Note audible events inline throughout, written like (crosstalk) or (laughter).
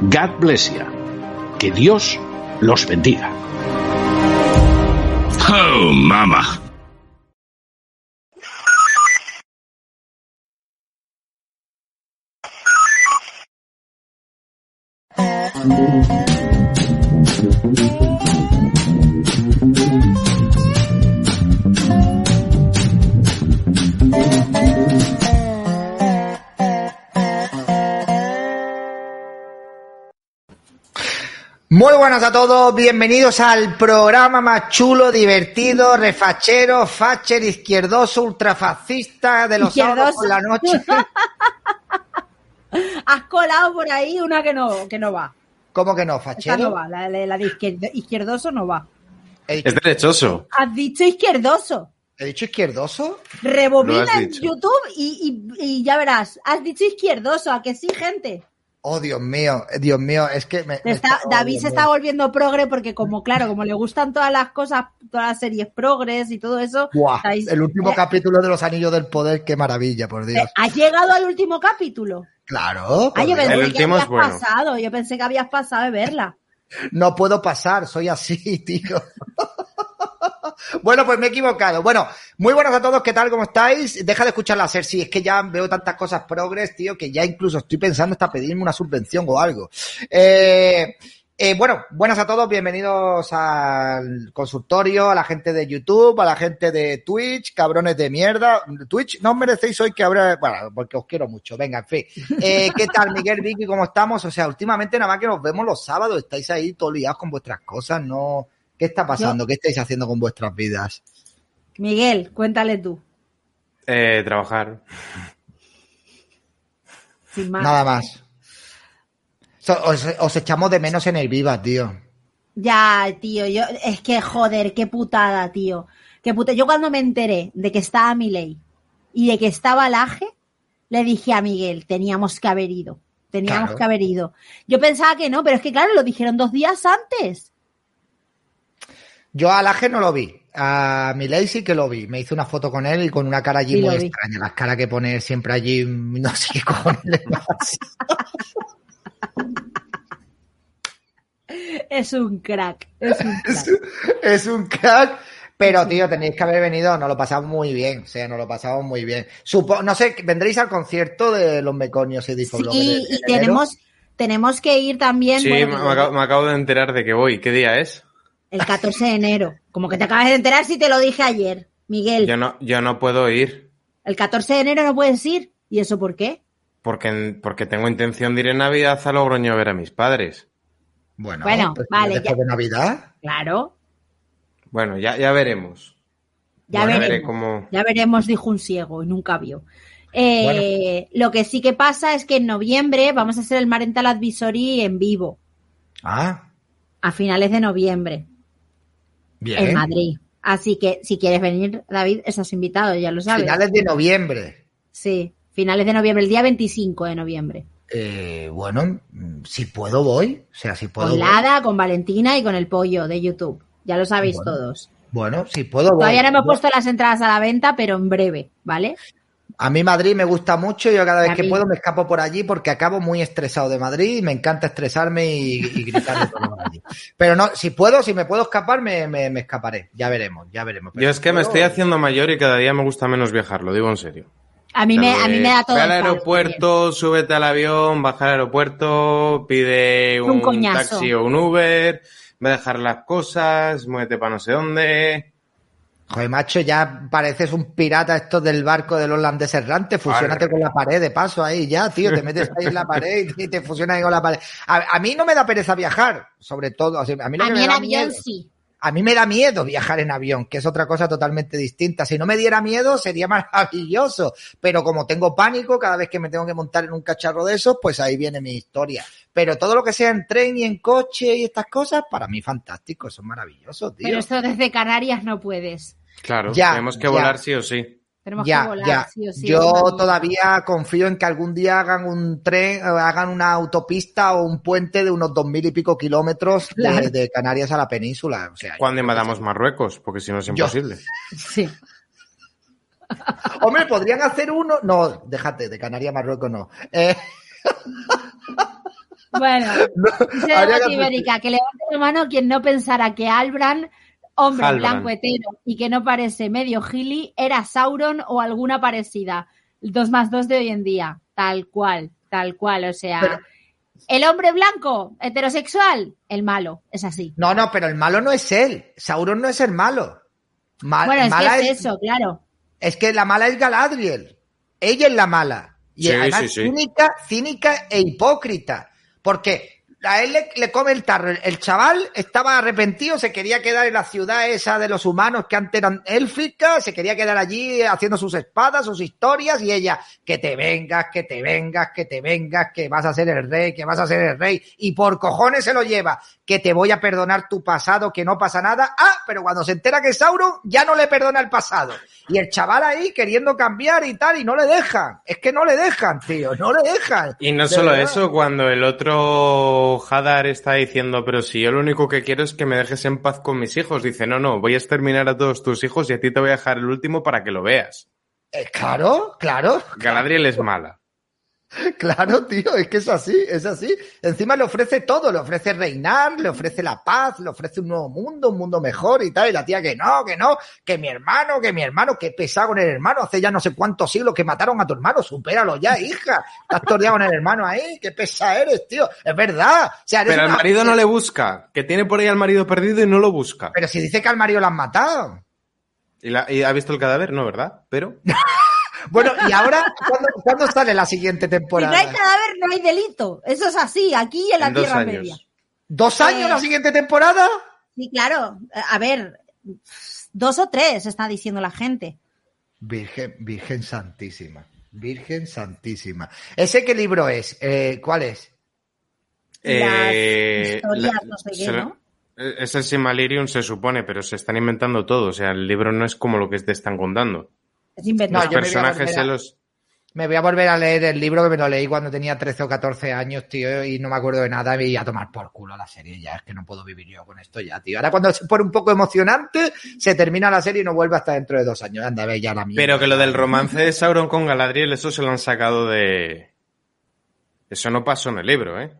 God bless you. Que Dios los bendiga. Oh, mama. Muy buenas a todos, bienvenidos al programa más chulo, divertido, refachero, facher, izquierdoso, ultrafascista de los sábados por la noche. (laughs) Has colado por ahí una que no, que no va. ¿Cómo que no, Esta no fachero? va, la, la- la de izquierd- izquierdoso no va. Es derechoso. Has dicho izquierdoso. he dicho izquierdoso? Rebobina en dicho. YouTube y, y- y ya verás. Has dicho izquierdoso, ¿a que sí, gente? Oh, Dios mío, Dios mío, es que me... Está- oh, David Dios se mío. está volviendo progre porque como, claro, como le gustan todas las cosas, todas las series progres y todo eso, Buah, estáis- el último eh, capítulo de los Anillos del Poder, qué maravilla, por Dios. eh, ¿Has llegado al último capítulo? Claro, Ah, yo Dios. pensé El que último habías es bueno. pasado, yo pensé que habías pasado de verla. no puedo pasar, soy así, (laughs) tío. Bueno, pues me he equivocado. Bueno, muy buenas a todos, ¿qué tal? ¿Cómo estáis? Deja de escuchar la si es que ya veo tantas cosas progres, tío, que ya incluso estoy pensando hasta pedirme una subvención o algo. Eh, eh, bueno, buenas a todos, bienvenidos al consultorio, a la gente de YouTube, a la gente de Twitch, cabrones de mierda. Twitch, no os merecéis hoy que habrá, bueno, porque os quiero mucho, venga, en fin. Eh, ¿Qué tal, Miguel, Vicky, cómo estamos? O sea, últimamente nada más que nos vemos los sábados, estáis ahí todos liados con vuestras cosas, ¿no? ¿Qué está pasando? ¿Qué estáis haciendo con vuestras vidas? Miguel, cuéntale tú, Eh, trabajar. sin más. Nada más. So- os, os echamos de menos en el Viva, tío. Ya, tío, yo, es que joder, qué putada, tío. Qué puta. Yo cuando me enteré de que estaba Milei y de que estaba Laje, le dije a Miguel, teníamos que haber ido. Teníamos Claro. que haber ido. Yo pensaba que no, pero es que claro, lo dijeron dos días antes. Yo a Laje no lo vi. A Milei sí que lo vi. Me hice una foto con él y con una cara allí Sí, muy extraña. Las caras que pone siempre allí, no sé qué cojones le pasa. Es un crack. Es un crack. es un crack. Pero, tío, tenéis que haber venido, nos lo pasamos muy bien. O sea, nos lo pasamos muy bien. Supo, no sé, vendréis al concierto de los Meconios y Difoblogs Sí, y tenemos, tenemos que ir también Sí, bueno, me, me acabo, me acabo de enterar de que voy. ¿Qué día es? El 14 de enero. Como que te acabas de enterar si te lo dije ayer, Miguel. Yo no, yo no puedo ir El 14 de enero no puedes ir. ¿Y eso por qué? porque, porque tengo intención de ir en Navidad a Logroño a ver a mis padres. Bueno, Bueno, pues, vale, después ya. de Navidad. Claro. Bueno, ya, ya veremos. Ya Bueno, veremos. veré cómo- Ya veremos, dijo un ciego y nunca vio. Eh, Lo que sí que pasa es que en noviembre vamos a hacer el Marental Advisory en vivo, Ah, a finales de noviembre, bien. en Madrid. Así que si quieres venir, David, estás invitado, ya lo sabes. Finales de noviembre. Sí, finales de noviembre, el día 25 de noviembre. Eh, bueno, si puedo voy. O sea, si puedo Con voy. Lada, con Valentina y con el pollo de YouTube. Ya lo sabéis Bueno. todos. Bueno, si puedo. voy. Todavía no hemos puesto las entradas a la venta, pero en breve, ¿vale? A mí Madrid me gusta mucho, yo cada vez A que mí. puedo me escapo por allí porque acabo muy estresado de Madrid y me encanta estresarme y, y gritar por allí. Pero no, si puedo, si me puedo escapar, me, me- me escaparé. Ya veremos, ya veremos. Pero Yo es que me estoy haciendo mayor y cada día me gusta menos viajar, lo digo en serio. A mí, me, a mí me da todo Ve al aeropuerto, súbete al avión, baja al aeropuerto, pide Un un, taxi o un Uber, ve a dejar las cosas, muévete para no sé dónde. Joder, macho, ya pareces un pirata esto del barco del holandés errante. Fusiónate Arre. con la pared de paso ahí ya, tío. Te metes ahí en la pared y te fusionas ahí con la pared. A, a mí no me da pereza viajar, sobre todo. o sea, a mí, lo A que mí me en da avión miedo- sí. A mí me da miedo viajar en avión, que es otra cosa totalmente distinta. Si no me diera miedo, sería maravilloso. Pero como tengo pánico cada vez que me tengo que montar en un cacharro de esos, pues ahí viene mi historia. Pero todo lo que sea en tren y en coche y estas cosas, para mí fantástico, eso es maravilloso, tío. Pero esto desde Canarias no puedes. Claro, Ya, tenemos que ya. volar sí o sí. Tenemos ya, que volar, ya. sí o sí. Yo todavía confío en que algún día hagan un tren, eh, hagan una autopista o un puente de unos dos mil y pico kilómetros de- Claro. de, Canarias a la península. O sea, Cuando invadamos Marruecos, porque si no es Yo- imposible. Sí. Hombre, podrían hacer uno. No, déjate, de Canarias a Marruecos no. Eh, Bueno, (laughs) hacer- Ibérica, que levante la mano quien no pensara que Albran, hombre Halbrand. blanco hetero y que no parece medio gili, era Sauron o alguna parecida. Dos más dos de hoy en día. Tal cual, tal cual. O sea, Pero- el hombre blanco, heterosexual, el malo. Es así. no, no, pero el malo no es él. Sauron no es el malo. Ma- bueno, es mala que es eso, claro. Es que la mala es Galadriel. Ella es la mala. Y Sí, además sí, sí. cínica, cínica e hipócrita. Porque a él le, le come el tarro. El, el chaval estaba arrepentido, se quería quedar en la ciudad esa de los humanos que antes eran élficas, se quería quedar allí haciendo sus espadas, sus historias, y ella, que te vengas, que te vengas, que te vengas, que vas a ser el rey, que vas a ser el rey. Y por cojones se lo lleva, que te voy a perdonar tu pasado, que no pasa nada. Ah, pero cuando se entera que es Sauron, ya no le perdona el pasado. Y el chaval ahí queriendo cambiar y tal, y no le dejan. Es que no le dejan, tío, no le dejan. Y no De solo verdad. eso, cuando el otro Hadar está diciendo, pero si yo lo único que quiero es que me dejes en paz con mis hijos, dice, no, no, voy a exterminar a todos tus hijos y a ti te voy a dejar el último para que lo veas. Eh, claro, claro, Galadriel es mala. (laughs) claro, tío, es que es así, es así. Encima le ofrece todo, le ofrece reinar, le ofrece la paz, le ofrece un nuevo mundo, un mundo mejor y tal. Y la tía que no, que no, que mi hermano, que mi hermano, que pesado con el hermano, hace ya no sé cuántos siglos que mataron a tu hermano, supéralo ya, hija. Estás tordeado con el hermano ahí, qué pesa eres, tío. Es verdad. O sea, eres Pero al marido no le busca, que tiene por ahí al marido perdido y no lo busca. Pero si dice que al marido lo han matado. ¿Y, la- y ha visto el cadáver? No, ¿verdad? Pero... (laughs) Bueno, y ahora, ¿cuándo, cuándo sale la siguiente Si no temporada? hay cadáver, no hay delito. Eso es así, aquí en la En Tierra años. Media. ¿Dos años Eh, la siguiente temporada? Sí, claro. A ver, dos o tres está diciendo la gente. Virgen, Virgen Santísima. Virgen Santísima. ¿Ese qué libro es? Eh, ¿Cuál es? Las Eh, historias, la- no sé qué, ¿no? Es el Silmarillion, se supone, pero se están inventando todo. O sea, el libro no es como lo que te están contando. Es inventado. No, Los yo me voy a personajes volver se a- los... Me voy a volver a leer el libro que me lo leí cuando tenía 13 o 14 años, tío, y no me acuerdo de nada y a tomar por culo la serie ya. Es que no puedo vivir yo con esto ya, tío. Ahora cuando se pone un poco emocionante, se termina la serie y no vuelve hasta dentro de dos años. Anda, ve ya la mierda. Pero que lo del romance de Sauron con Galadriel, eso se lo han sacado de... Eso no pasó en el libro, ¿eh?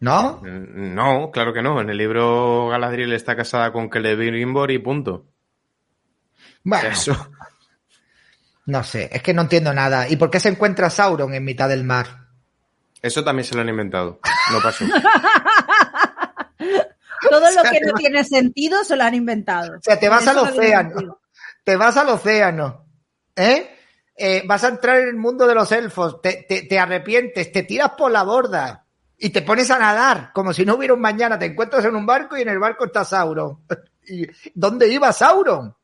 ¿No? No, claro que no. En el libro Galadriel está casada con Celebrimbor y punto. Bueno, Eso. No sé, es que no entiendo nada. ¿Y por qué se encuentra Sauron en mitad del mar? Eso también se lo han inventado. No pasó. (laughs) Todo lo que no tiene sentido se lo han inventado. O sea, te vas Eso al océano. Te vas al océano. ¿Eh? Eh, vas a entrar en el mundo de los elfos. Te, te- te arrepientes, te tiras por la borda y te pones a nadar como si no hubiera un mañana. Te encuentras en un barco y en el barco está Sauron. (laughs) ¿Y dónde iba Sauron?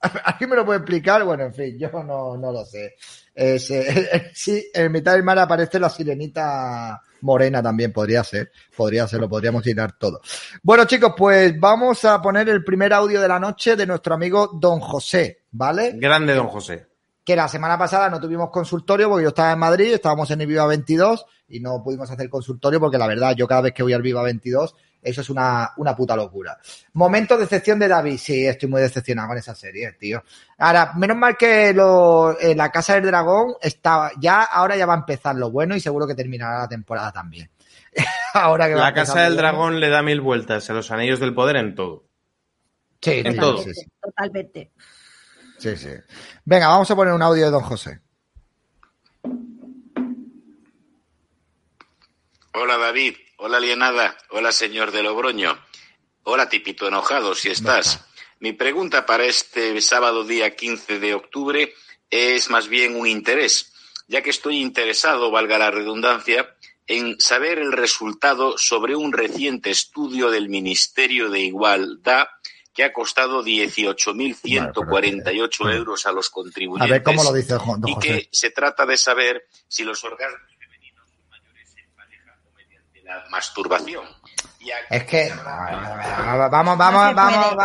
(laughs) ¿Alguien me lo puede explicar? Bueno, en fin, yo no, no lo sé. Es, (laughs) eh, sí, en mitad del mar aparece la sirenita morena también, podría ser. Podría ser, lo podríamos llenar todo. Bueno, chicos, pues vamos a poner el primer audio de la noche de nuestro amigo Don José, ¿vale? Grande don José. que la semana pasada no tuvimos consultorio porque yo estaba en Madrid, estábamos en el Viva 22 y no pudimos hacer consultorio porque la verdad, yo cada vez que voy al Viva 22, eso es una, una puta locura. Momento de decepción de David, sí, estoy muy decepcionado con esa serie, tío. Ahora, menos mal que lo, eh, la Casa del Dragón está, ya, ahora ya va a empezar lo bueno y seguro que terminará la temporada también. (laughs) ahora que va a La Casa del bueno. Dragón le da mil vueltas a los anillos del poder en todo. Sí, en todo. sí, sí. Totalmente. Sí, sí. Venga, vamos a poner un audio de Don José. Hola David, hola Alienada, hola señor de Logroño, hola tipito enojado si estás. Mi pregunta para este sábado día 15 de octubre es más bien un interés, ya que estoy interesado, valga la redundancia, en saber el resultado sobre un reciente estudio del Ministerio de Igualdad que ha costado 18.148 euros a los A contribuyentes ver cómo lo dice y que se trata de saber si los orgasmos la masturbación. Y aquí Es que, vamos, vamos, vamos,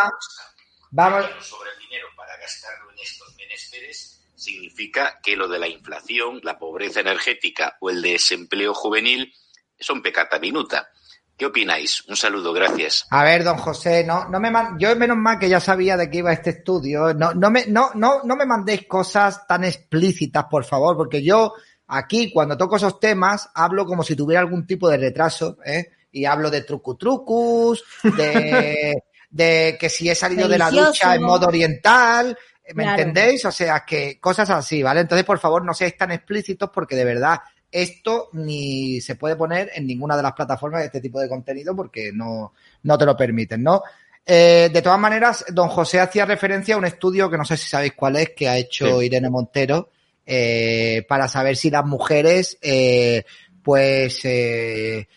vamos. sobre el dinero para gastarlo en estos menesteres significa que lo de la inflación, la pobreza energética o el desempleo juvenil son pecata minuta. ¿Qué opináis? Un saludo, gracias. A ver, don José, no, no me man- yo menos mal que ya sabía de qué iba este estudio. No, no me, no, no, no me mandéis cosas tan explícitas, por favor, porque yo aquí cuando toco esos temas hablo como si tuviera algún tipo de retraso, ¿eh? Y hablo de trucutrucus, de, (laughs) de que si he salido de la ducha en modo oriental, ¿me Claro. entendéis? O sea, que cosas así, ¿vale? Entonces, por favor, no seáis tan explícitos porque de verdad esto ni se puede poner en ninguna de las plataformas de este tipo de contenido porque no, no te lo permiten, ¿no? Eh, de todas maneras, don José hacía referencia a un estudio que no sé si sabéis cuál es, que ha hecho Sí. Irene Montero, eh, para saber si las mujeres, eh, pues, eh,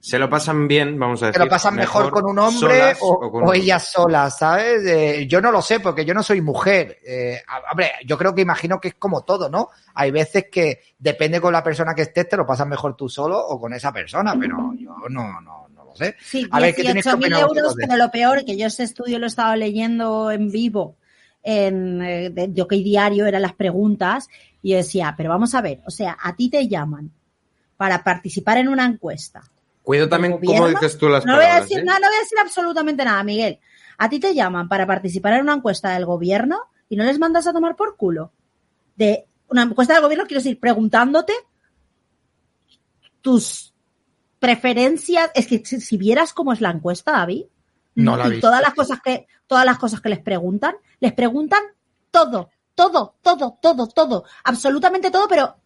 Se lo pasan bien, vamos a decir. se lo pasan mejor, con un hombre o, con o un- ellas solas, ¿sabes? Eh, yo no lo sé porque yo no soy mujer. Eh, hombre, yo creo que imagino que es como todo, ¿no? Hay veces que depende con la persona que estés, te lo pasas mejor tú solo o con esa persona, pero yo no, no, no lo sé. Sí, A ver, ¿qué tenéis que 18.000 opinar euros, pero lo peor, que yo ese estudio lo estaba leyendo en vivo eh, de, Diario, eran las preguntas, y yo decía, pero vamos a ver, o sea, a ti te llaman para participar en una encuesta. Cuido también ¿Del cómo gobierno? dices tú las No voy a decir ¿eh? nada, no voy a decir absolutamente nada, Miguel. A ti te llaman para participar en una encuesta del gobierno y no les mandas a tomar por culo. De una encuesta del gobierno, quiero decir, preguntándote tus preferencias. Es que si, si vieras cómo es la encuesta, David, No la y todas las cosas que, todas las cosas que les preguntan, les preguntan todo, todo, todo, todo, todo, absolutamente todo, pero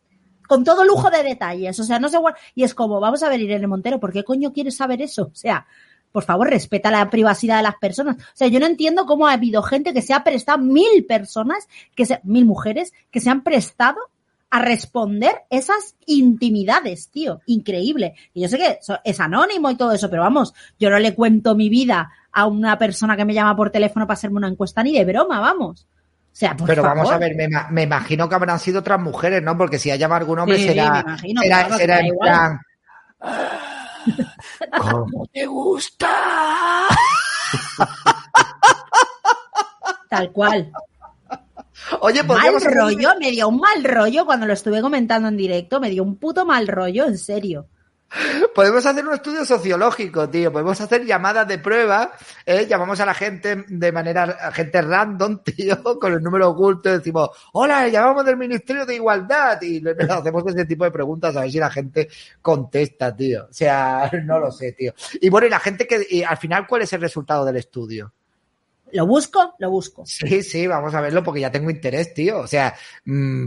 con todo lujo de detalles. O sea, no sé, y es como, vamos a ver, Irene Montero, ¿por qué coño quieres saber eso? O sea, por favor, respeta la privacidad de las personas. O sea, yo no entiendo cómo ha habido gente que se ha prestado, mil personas, que se, mil mujeres, que se han prestado a responder esas intimidades, tío. Increíble. Y yo sé que es anónimo y todo eso, pero vamos, yo no le cuento mi vida a una persona que me llama por teléfono para hacerme una encuesta ni de broma, vamos. O sea, por Pero vamos a ver, me, me imagino que habrán sido otras mujeres, ¿no? Porque si ha llamado algún hombre Sí, será, me imagino, será, claro, será da en igual. plan. (laughs) ¿Cómo te gusta? Tal cual. Oye, Mal rollo, me dio un mal rollo cuando lo estuve comentando en directo, me dio un puto mal rollo, en serio. Podemos hacer un estudio sociológico, tío. Podemos hacer llamadas de prueba. ¿eh? Llamamos a la gente de manera a gente random, (laughs) tío, con el número oculto. Decimos, hola, llamamos del Ministerio de Igualdad. Y le- le hacemos ese tipo de preguntas a ver si la gente contesta, tío. O sea, (laughs) no lo sé, tío. Y bueno, y la gente que, y al final, ¿cuál es el resultado del estudio? Lo busco, lo busco. Sí, sí, vamos a verlo porque ya tengo interés, tío. O sea, mm,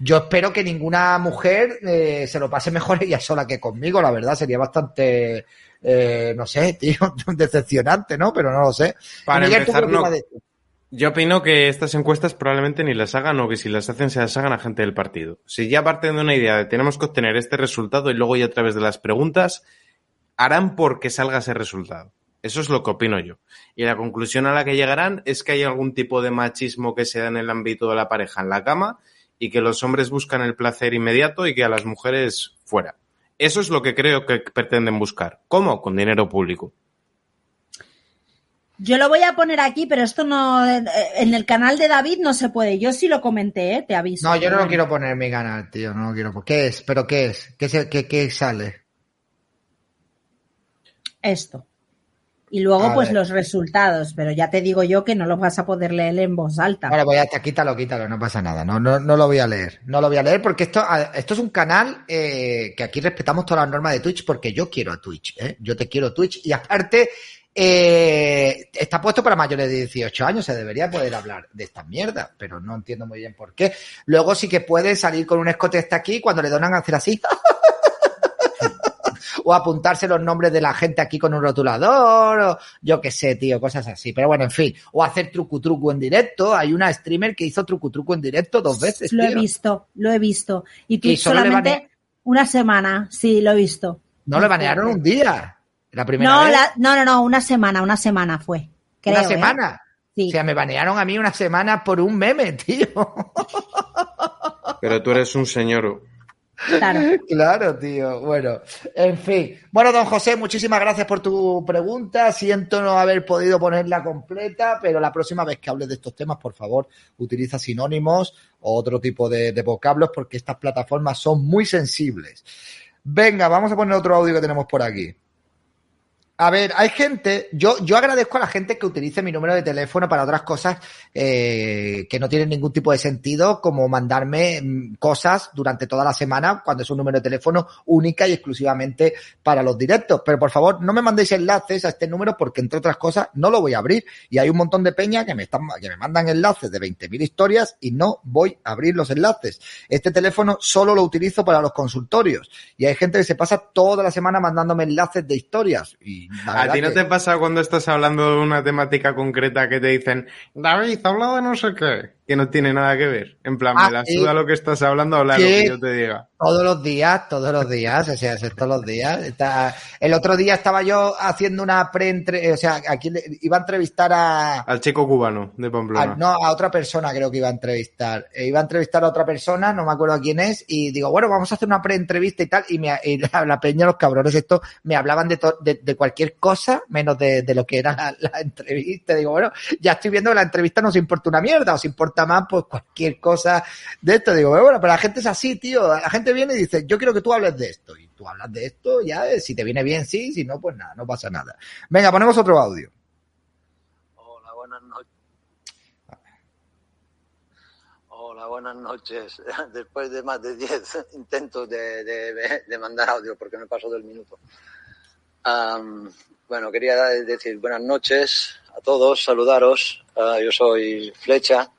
yo espero que ninguna mujer eh, se lo pase mejor (laughs) ella sola que conmigo, la verdad. Sería bastante, eh, no sé, (laughs) tío, decepcionante, ¿no? Pero no lo sé. Para Y Miguel, ¿tú qué empezar, no. opinas de esto? Yo opino que estas encuestas probablemente ni las hagan o que si las hacen se las hagan a gente del partido. Si ya parten de una idea de tenemos que obtener este resultado y luego ya a través de las preguntas harán porque salga ese resultado. Eso es lo que opino yo. Y la conclusión a la que llegarán es que hay algún tipo de machismo que se da en el ámbito de la pareja en la cama y que los hombres buscan el placer inmediato y que a las mujeres fuera. Eso es lo que creo que pretenden buscar. ¿Cómo? Con dinero público. Yo lo voy a poner aquí, pero esto no. En el canal de David no se puede. Yo sí lo comenté, ¿eh? te aviso. No, yo no lo quiero poner en mi canal, tío. No lo quiero. poner. ¿Qué es? ¿Pero qué es? ¿Qué, se- qué, qué sale? Esto. Y luego, A pues ver. los resultados. Pero ya te digo yo que no los vas a poder leer en voz alta. Pues ya está, quítalo, quítalo, no pasa nada. No, no, no lo voy a leer. No lo voy a leer porque esto, esto es un canal eh, que aquí respetamos todas las normas de Twitch porque yo quiero a Twitch. ¿eh? Yo te quiero Twitch y aparte eh, está puesto para mayores de 18 años. Se debería poder hablar de esta mierda, pero no entiendo muy bien por qué. Luego sí que puede salir con un escote hasta aquí cuando le donan a hacer así. (laughs) o apuntarse los nombres de la gente aquí con un rotulador, o yo qué sé, tío, cosas así. Pero bueno, en fin, o hacer trucu truco en directo. Hay una streamer que hizo trucu truco en directo dos veces. lo he visto, lo he visto. Y tú Y solamente bane- una semana, sí, lo he visto. No le banearon un día. La primera No, vez. la- no, no, no, una semana, una semana fue. Creo, una ¿eh? semana. Sí. O sea, me banearon a mí una semana por un meme, (laughs) tío. Pero tú eres un señor. Claro. (laughs) Claro, tío. Bueno, en fin. Bueno, don José, muchísimas gracias por tu pregunta. Siento no haber podido ponerla completa, pero la próxima vez que hables de estos temas, por favor, utiliza sinónimos o otro tipo de, de vocablos porque estas plataformas son muy sensibles. Venga, vamos a poner otro audio que tenemos por aquí. A ver, hay gente, yo, yo agradezco a la gente que utilice mi número de teléfono para otras cosas eh, que no tienen ningún tipo de sentido, como mandarme mm, cosas durante toda la semana cuando es un número de teléfono única y exclusivamente para los directos. Pero por favor, no me mandéis enlaces a este número porque, entre otras cosas, no lo voy a abrir. Y hay un montón de peña que me, están, que me mandan enlaces de 20.000 historias y no voy a abrir los enlaces. Este teléfono solo lo utilizo para los consultorios. Y hay gente que se pasa toda la semana mandándome enlaces de historias. Y ¿A ti no que- te pasa cuando estás hablando de una temática concreta que te dicen, David, habla de no sé qué, que no tiene nada que ver? En plan, Ah, me la sí. suda lo que estás hablando, habla lo que yo te diga. Todos los días, todos los días, o sea, todos los días. Está- El otro día estaba yo haciendo una pre o sea, aquí le- iba a entrevistar a, Al chico cubano de Pamplona. a- no, a otra persona creo que iba a entrevistar. Eh, iba a entrevistar a otra persona, no me acuerdo a quién es, y digo, bueno, vamos a hacer una pre-entrevista y tal, y, me, y la, (laughs) la peña, los cabrones estos, me hablaban de, to- de, de cualquier cosa, menos de, de lo que era la, la entrevista. Digo, bueno, ya estoy viendo que la entrevista no os importa una mierda, os importa más pues cualquier cosa de esto. Digo, bueno, pero la gente es así, tío. La gente viene y dice, yo quiero que tú hables de esto. Y tú hablas de esto, ya, eh, si te viene bien, sí, si no, pues nada, no pasa nada. Venga, ponemos otro audio. Hola, buenas noches. Hola, buenas noches. (laughs) Después de más de 10 (laughs) intentos de, de- mandar audio, porque me paso del minuto. Bueno, quería decir buenas noches a todos, saludaros. Ah, yo soy Flecha,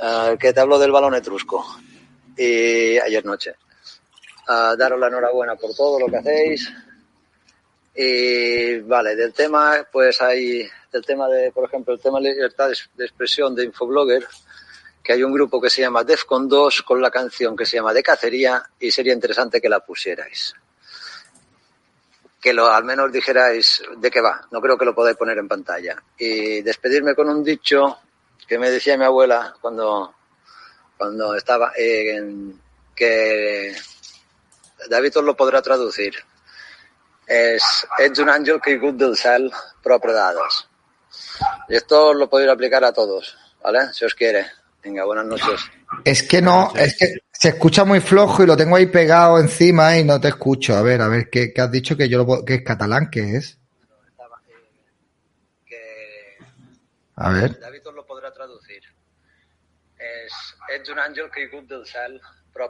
ah, que te hablo del balón etrusco. Y ayer noche. Ah, daros la enhorabuena por todo lo que hacéis. Y vale, del tema, pues hay, del tema de, por ejemplo, el tema de libertad de expresión de Infoblogger, que hay un grupo que se llama Defcon 2 con la canción que se llama De Cacería y sería interesante que la pusierais. Que lo, al menos dijerais de qué va, no creo que lo podáis poner en pantalla. Y despedirme con un dicho que me decía mi abuela cuando, cuando estaba, eh, en- que David os lo podrá traducir. És, ets un àngel caigut del cel, però predados. Y esto lo podéis aplicar a todos, ¿vale? Si os quiere. Venga, buenas noches. Es que no, es que se escucha muy flojo y lo tengo ahí pegado encima y no te escucho. A ver, a ver, ¿qué, qué has dicho que yo lo puedo- que es catalán? ¿Qué es? Que A ver. David os lo podrá traducir. És, ets un àngel caigut del cel, però.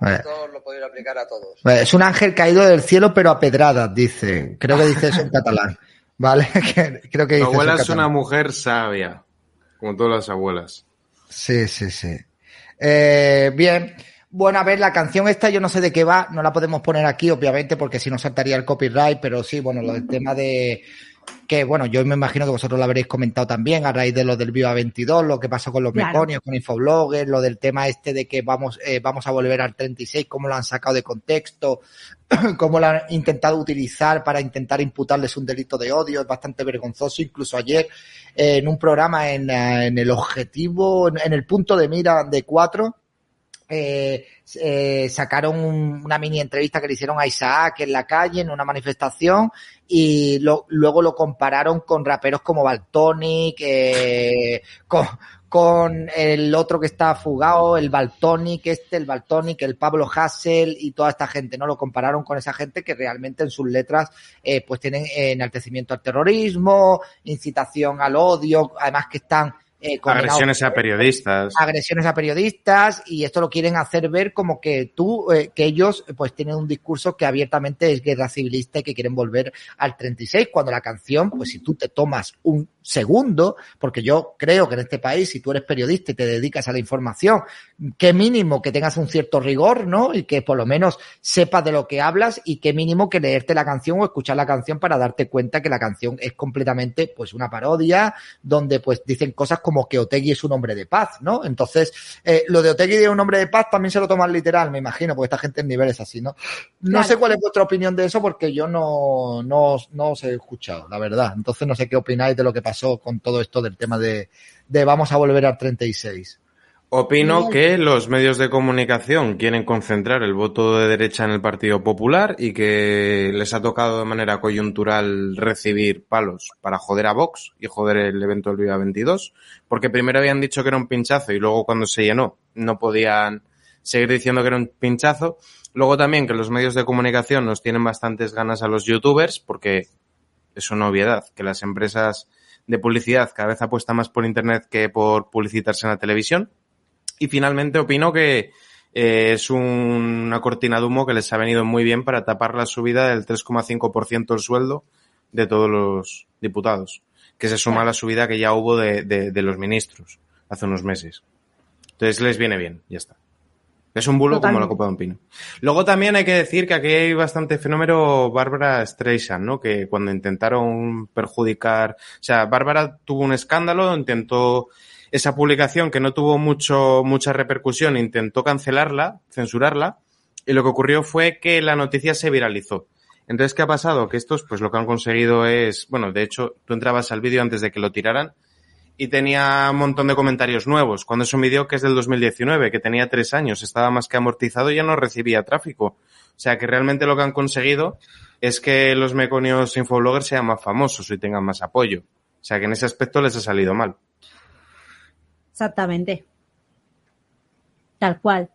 Esto lo podéis aplicar a todos. Vale, Es un ángel caído del cielo, pero a pedradas, dice. Creo que dice eso en catalán. (laughs) ¿Vale? (laughs) Que- Creo que dice eso abuela en es una mujer sabia, como todas las abuelas. Sí, sí, sí. Eh, bien. Bueno, a ver, la canción esta yo no sé de qué va, no la podemos poner aquí, obviamente, porque si no saltaría el copyright, pero sí, bueno, lo del tema de que, bueno, yo me imagino que vosotros lo habréis comentado también a raíz de lo del Viva 22, lo que pasó con los Claro. meconios, con Infobloggers, lo del tema este de que vamos, eh, vamos a volver al 36, cómo lo han sacado de contexto, (clears throat) cómo lo han intentado utilizar para intentar imputarles un delito de odio, es bastante vergonzoso. Incluso ayer en un programa en, eh, en el objetivo, en, en el punto de mira de cuatro, eh, eh, sacaron un- una mini entrevista que le hicieron a Isaac en la calle, en una manifestación, y luego lo compararon con raperos como Baltonic, eh, con, el otro que está fugado, el Baltonic, este, el Baltonic, el Pablo Hassel y toda esta gente, ¿no? Lo compararon con esa gente que realmente en sus letras pues tienen enaltecimiento al terrorismo, incitación al odio, además que están eh, Agresiones a periodistas. agresiones a periodistas y esto lo quieren hacer ver como que tú, eh, que ellos pues tienen un discurso que abiertamente es guerra civilista y que quieren volver al 36 cuando la canción, pues si tú te tomas un segundo, porque yo creo que en este país, si tú eres periodista y te dedicas a la información, qué mínimo que tengas un cierto rigor, ¿no? Y que por lo menos sepas de lo que hablas y qué mínimo que leerte la canción o escuchar la canción para darte cuenta que la canción es completamente pues una parodia donde pues dicen cosas como que Otegui es un hombre de paz, ¿no? Entonces, eh, lo de Otegui de un hombre de paz también se lo toman literal, me imagino, porque esta gente en niveles así, ¿no? No Claro. sé cuál es vuestra opinión de eso porque yo no, no, no os he escuchado, la verdad. Entonces no sé qué opináis de lo que pasó con todo esto del tema de, de vamos a volver al 36. Opino que los medios de comunicación quieren concentrar el voto de derecha en el Partido Popular y que les ha tocado de manera coyuntural recibir palos para joder a Vox y joder el evento del Viva 22, porque primero habían dicho que era un pinchazo y luego cuando se llenó no podían seguir diciendo que era un pinchazo. Luego también que los medios de comunicación nos tienen bastantes ganas a los youtubers porque es una obviedad que las empresas de publicidad cada vez apuestan más por internet que por publicitarse en la televisión. Y finalmente opino que eh, es un- una cortina de humo que les ha venido muy bien para tapar la subida del 3,5% del sueldo de todos los diputados, que se suma a la subida que ya hubo de, de- de los ministros hace unos meses. Entonces les viene bien, ya está. Es un bulo como la copa de un pino. Luego también hay que decir que aquí hay bastante fenómeno Bárbara Streisand, ¿no? Que cuando intentaron perjudicar, o sea, Bárbara tuvo un escándalo, intentó esa publicación que no tuvo mucho, mucha repercusión, intentó cancelarla, censurarla, y lo que ocurrió fue que la noticia se viralizó. Entonces, ¿qué ha pasado? Que estos, pues lo que han conseguido es, bueno, de hecho, tú entrabas al vídeo antes de que lo tiraran y tenía un montón de comentarios nuevos. Cuando es un vídeo que es del 2019, que tenía tres años, estaba más que amortizado y ya no recibía tráfico. O sea que realmente lo que han conseguido es que los meconios infobloggers sean más famosos y tengan más apoyo. O sea que en ese aspecto les ha salido mal. Exactamente. Tal cual.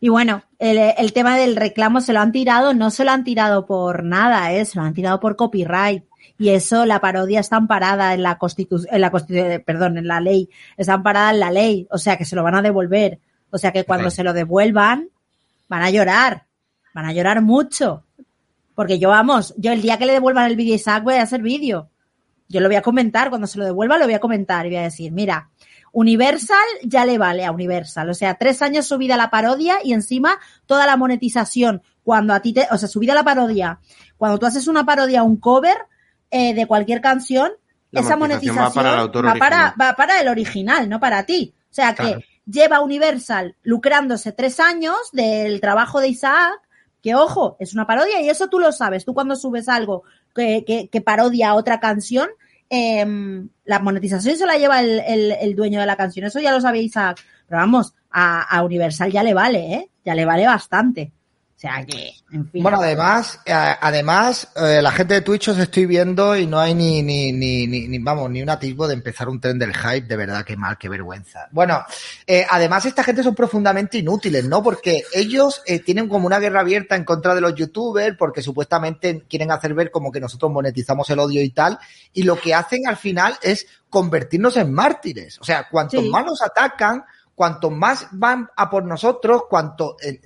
Y bueno, el, tema del reclamo se lo han tirado, no se lo han tirado por nada, ¿eh? se lo han tirado por copyright. Y eso, la parodia está amparada en la constitución, en la constitu- perdón, en la ley, está amparada en la ley, o sea que se lo van a devolver. O sea que cuando se lo devuelvan, van a llorar, van a llorar mucho. Porque yo, vamos, yo el día que le devuelvan el vídeo a Isaac voy a hacer vídeo. Yo lo voy a comentar, cuando se lo devuelva lo voy a comentar y voy a decir, mira, Universal ya le vale a Universal. O sea, tres años subida la parodia y encima toda la monetización. Cuando a ti te, o sea, subida la parodia. Cuando tú haces una parodia, un cover eh, de cualquier canción, La esa monetización monetización va para el va para, original. va para el original, no para ti. O sea que Claro. lleva Universal lucrándose tres años del trabajo de Isaac, que ojo, es una parodia y eso tú lo sabes. Tú cuando subes algo que, que, que parodia otra canción, em, la monetización se la lleva el, el- el dueño de la canción. Eso ya lo sabía Isaac. Pero vamos, a, a Universal ya le vale, ¿eh? Ya le vale bastante. O sea que, en fin. Bueno, además, eh, además, eh, la gente de Twitch os estoy viendo y no hay ni, ni, ni, ni, ni, vamos, ni un atisbo de empezar un tren del hype, de verdad, qué mal, qué vergüenza. Bueno, eh, además esta gente son profundamente inútiles, ¿no? Porque ellos eh, tienen como una guerra abierta en contra de los youtubers, porque supuestamente quieren hacer ver como que nosotros monetizamos el odio y tal, y lo que hacen al final es convertirnos en mártires. O sea, cuanto Sí. más nos atacan, cuanto más van a por nosotros, cuanto eh,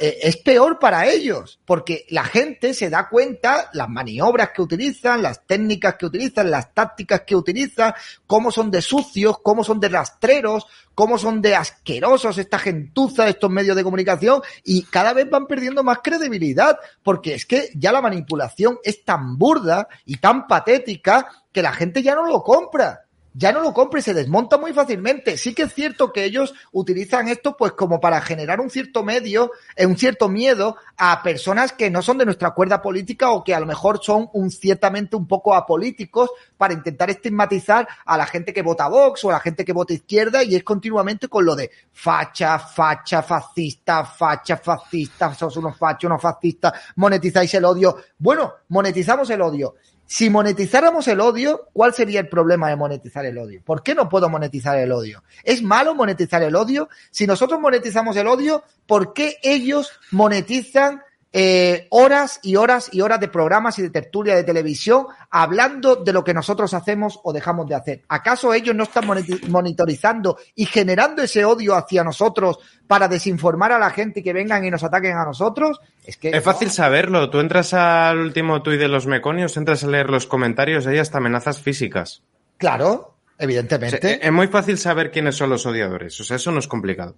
eh, es peor para ellos, porque la gente se da cuenta las maniobras que utilizan, las técnicas que utilizan, las tácticas que utilizan, cómo son de sucios, cómo son de rastreros, cómo son de asquerosos esta gentuza de estos medios de comunicación y cada vez van perdiendo más credibilidad, porque es que ya la manipulación es tan burda y tan patética que la gente ya no lo compra. Ya no lo compra y se desmonta muy fácilmente. Sí que es cierto que ellos utilizan esto pues como para generar un cierto medio, eh, un cierto miedo a personas que no son de nuestra cuerda política o que a lo mejor son ciertamente un poco apolíticos para intentar estigmatizar a la gente que vota Vox o a la gente que vota izquierda y es continuamente con lo de facha, facha, fascista, facha, fascista, sos unos fachos, unos fascistas, monetizáis el odio. Bueno, monetizamos el odio. Si monetizáramos el odio, ¿cuál sería el problema de monetizar el odio? ¿Por qué no puedo monetizar el odio? ¿Es malo monetizar el odio? Si nosotros monetizamos el odio, ¿por qué ellos monetizan eh, horas y horas y horas de programas y de tertulia de televisión hablando de lo que nosotros hacemos o dejamos de hacer. ¿Acaso ellos no están monitorizando y generando ese odio hacia nosotros para desinformar a la gente y que vengan y nos ataquen a nosotros? Es que es fácil saberlo. Tú entras al último tuit de los meconios, entras a leer los comentarios, hay hasta amenazas físicas. Claro, evidentemente. es muy fácil saber quiénes son los odiadores. O sea, eso no es complicado.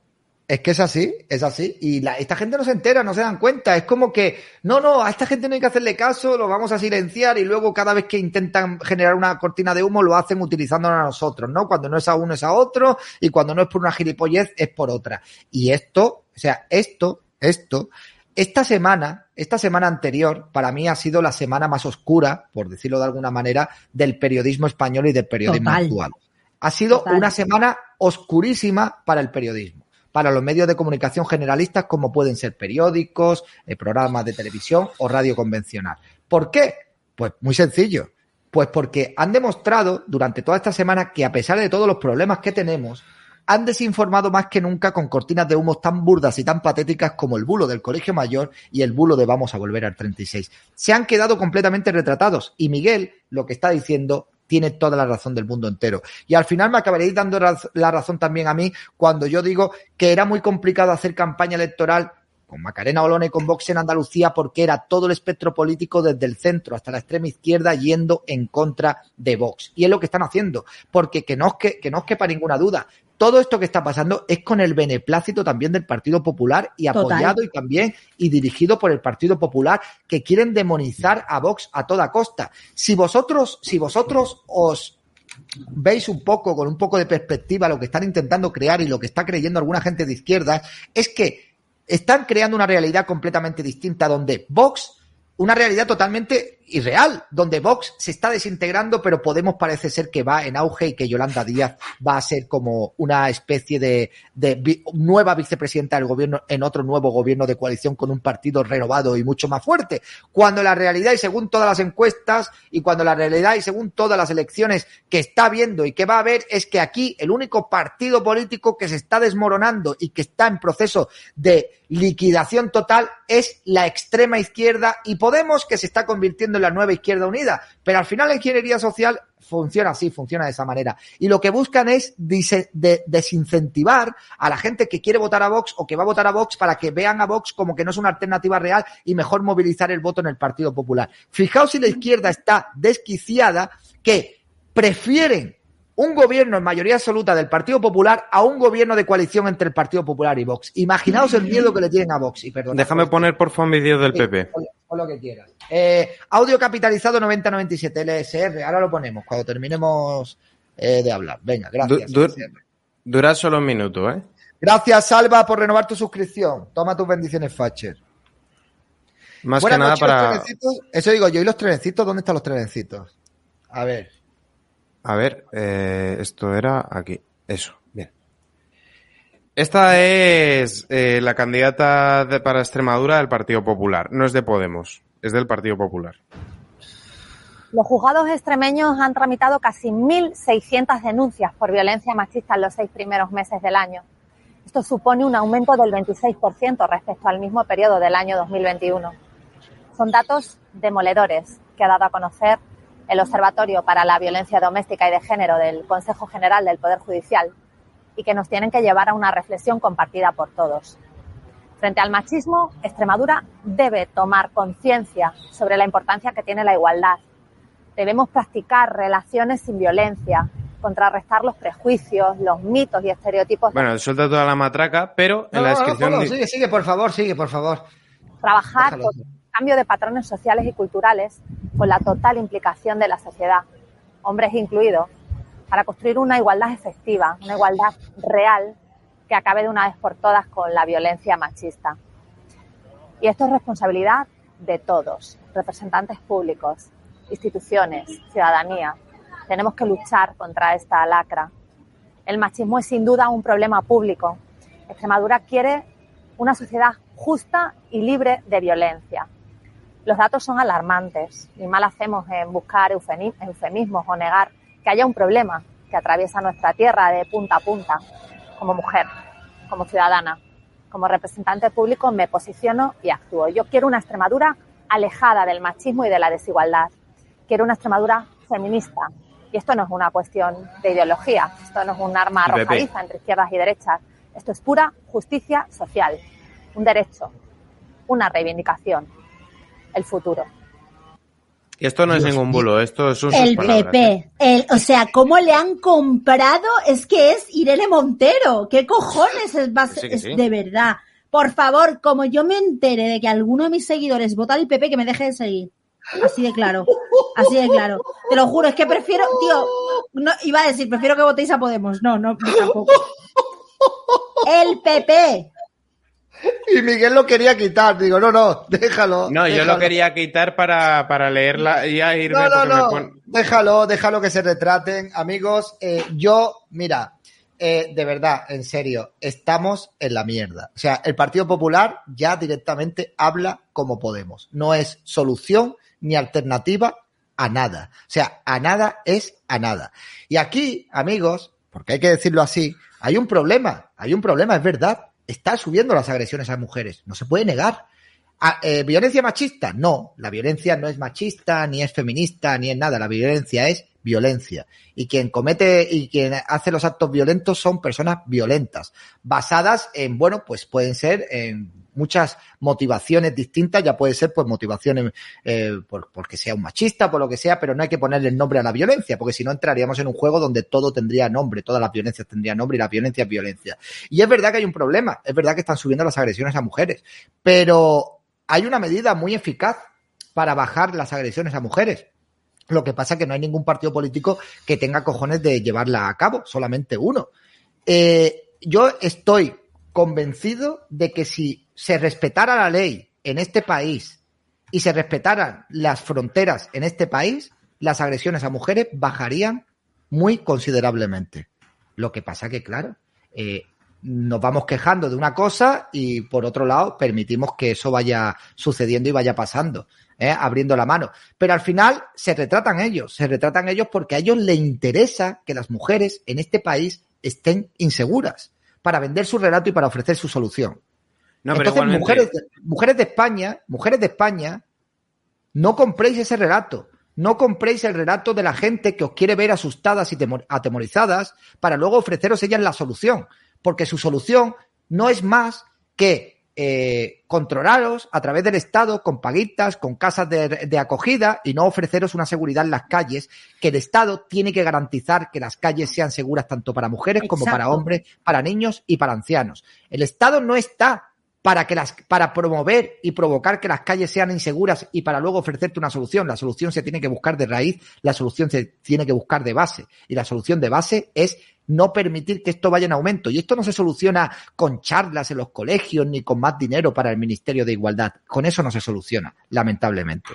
Es que es así, es así. Y la, esta gente no se entera, no se dan cuenta. Es como que, no, no, a esta gente no hay que hacerle caso, lo vamos a silenciar y luego cada vez que intentan generar una cortina de humo lo hacen utilizándonos a nosotros, ¿no? Cuando no es a uno es a otro y cuando no es por una gilipollez es por otra. Y esto, o sea, esto, esto, esta semana, esta semana anterior, para mí ha sido la semana más oscura, por decirlo de alguna manera, del periodismo español y del periodismo actual. Ha sido una semana oscurísima para el periodismo para los medios de comunicación generalistas como pueden ser periódicos, eh, programas de televisión o radio convencional. ¿Por qué? Pues muy sencillo. Pues porque han demostrado durante toda esta semana que a pesar de todos los problemas que tenemos, han desinformado más que nunca con cortinas de humo tan burdas y tan patéticas como el bulo del Colegio Mayor y el bulo de Vamos a volver al 36. Se han quedado completamente retratados y Miguel lo que está diciendo tiene toda la razón del mundo entero. Y al final me acabaréis dando la razón también a mí cuando yo digo que era muy complicado hacer campaña electoral con Macarena Olona y con Vox en Andalucía porque era todo el espectro político desde el centro hasta la extrema izquierda yendo en contra de Vox. Y es lo que están haciendo, porque que no os, que, que no os quepa ninguna duda, todo esto que está pasando es con el beneplácito también del Partido Popular y apoyado y también y dirigido por el Partido Popular que quieren demonizar a Vox a toda costa. Si vosotros, si vosotros os veis un poco, con un poco de perspectiva, lo que están intentando crear y lo que está creyendo alguna gente de izquierda, es que están creando una realidad completamente distinta donde Vox, una realidad totalmente irreal, donde Vox se está desintegrando, pero Podemos parece ser que va en auge y que Yolanda Díaz va a ser como una especie de, de nueva vicepresidenta del gobierno en otro nuevo gobierno de coalición con un partido renovado y mucho más fuerte. Cuando la realidad y según todas las encuestas y cuando la realidad y según todas las elecciones que está viendo y que va a haber es que aquí el único partido político que se está desmoronando y que está en proceso de liquidación total es la extrema izquierda y Podemos que se está convirtiendo la nueva izquierda unida. Pero al final la ingeniería social funciona así, funciona de esa manera. Y lo que buscan es desincentivar a la gente que quiere votar a Vox o que va a votar a Vox para que vean a Vox como que no es una alternativa real y mejor movilizar el voto en el Partido Popular. Fijaos si la izquierda está desquiciada que prefieren un gobierno en mayoría absoluta del Partido Popular a un gobierno de coalición entre el Partido Popular y Vox. Imaginaos el miedo que le tienen a Vox. Y Déjame poner por favor un vídeo del PP. O, lo que quieras. Eh, audio capitalizado 9097 LSR. Ahora lo ponemos cuando terminemos eh, de hablar. Venga, gracias. dura solo un minuto, ¿eh? Gracias, Salva, por renovar tu suscripción. Toma tus bendiciones, Facher. Más que nada para. Eso digo yo. ¿Y los trenecitos? ¿Dónde están los trenecitos? A ver. A ver, eh, esto era aquí. Eso. Esta es eh, la candidata para Extremadura del Partido Popular. No es de Podemos, es del Partido Popular. Los juzgados extremeños han tramitado casi 1.600 denuncias por violencia machista en los seis primeros meses del año. Esto supone un aumento del 26% respecto al mismo periodo del año 2021. Son datos demoledores que ha dado a conocer el Observatorio para la Violencia Doméstica y de Género del Consejo General del Poder Judicial y que nos tienen que llevar a una reflexión compartida por todos. Frente al machismo, Extremadura debe tomar conciencia sobre la importancia que tiene la igualdad. Debemos practicar relaciones sin violencia, contrarrestar los prejuicios, los mitos y estereotipos. Bueno, suelta toda la matraca, pero en la descripción. sigue, sigue, por favor, sigue, por favor. Trabajar cambio de patrones sociales y culturales con la total implicación de la sociedad, hombres incluidos, para construir una igualdad efectiva, una igualdad real que acabe de una vez por todas con la violencia machista. Y esto es responsabilidad de todos, representantes públicos, instituciones, ciudadanía. Tenemos que luchar contra esta lacra. El machismo es sin duda un problema público. Extremadura quiere una sociedad justa y libre de violencia. Los datos son alarmantes y mal hacemos en buscar eufemismos o negar que haya un problema que atraviesa nuestra tierra de punta a punta. Como mujer, como ciudadana, como representante público me posiciono y actúo. Yo quiero una Extremadura alejada del machismo y de la desigualdad. Quiero una Extremadura feminista. Y esto no es una cuestión de ideología, esto no es un arma arrojadiza entre izquierdas y derechas. Esto es pura justicia social, un derecho, una reivindicación, el futuro. Y esto no es ningún bulo, esto es un El PP, el, o sea, ¿cómo le han comprado? Es que es Irene Montero. ¿Qué cojones es, es de verdad? Por favor, como yo me entere de que alguno de mis seguidores vota al PP, que me deje de seguir. Así de claro. Así de claro. Te lo juro, es que prefiero, tío, no, iba a decir, prefiero que votéis a Podemos. No, no, tampoco. El PP. (laughs) Y Miguel lo quería quitar. Digo, no, no, déjalo. No, yo lo quería quitar para, para leerla y a irme. No, no, no. Déjalo, déjalo que se retraten. Amigos, eh, yo, mira, eh, de verdad, en serio, estamos en la mierda. O sea, el Partido Popular ya directamente habla como Podemos. No es solución ni alternativa a nada. O sea, a nada es a nada. Y aquí, amigos, porque hay que decirlo así, hay un problema, hay un problema, es verdad está subiendo las agresiones a mujeres. No se puede negar. Ah, eh, ¿Violencia machista? No, la violencia no es machista, ni es feminista, ni es nada. La violencia es violencia. Y quien comete y quien hace los actos violentos son personas violentas, basadas en, bueno, pues pueden ser en muchas motivaciones distintas, ya puede ser pues motivaciones eh, por, porque sea un machista, por lo que sea, pero no hay que ponerle el nombre a la violencia, porque si no entraríamos en un juego donde todo tendría nombre, todas las violencias tendrían nombre y la violencia es violencia. Y es verdad que hay un problema, es verdad que están subiendo las agresiones a mujeres, pero hay una medida muy eficaz para bajar las agresiones a mujeres. Lo que pasa es que no hay ningún partido político que tenga cojones de llevarla a cabo, solamente uno. Eh, yo estoy convencido de que si se respetara la ley en este país y se respetaran las fronteras en este país, las agresiones a mujeres bajarían muy considerablemente. Lo que pasa que, claro, eh, nos vamos quejando de una cosa y por otro lado permitimos que eso vaya sucediendo y vaya pasando, ¿eh? abriendo la mano. Pero al final se retratan ellos, se retratan ellos porque a ellos les interesa que las mujeres en este país estén inseguras para vender su relato y para ofrecer su solución. No, Entonces, mujeres, mujeres de España, mujeres de España, no compréis ese relato. No compréis el relato de la gente que os quiere ver asustadas y atemorizadas para luego ofreceros ellas la solución. Porque su solución no es más que eh, controlaros a través del Estado con paguitas, con casas de, acogida y no ofreceros una seguridad en las calles, que el Estado tiene que garantizar que las calles sean seguras tanto para mujeres como para hombres, para niños y para ancianos. El Estado no está para que las para promover y provocar que las calles sean inseguras y para luego ofrecerte una solución. La solución se tiene que buscar de raíz, la solución se tiene que buscar de base y la solución de base es no permitir que esto vaya en aumento. Y esto no se soluciona con charlas en los colegios ni con más dinero para el Ministerio de Igualdad. Con eso no se soluciona, lamentablemente.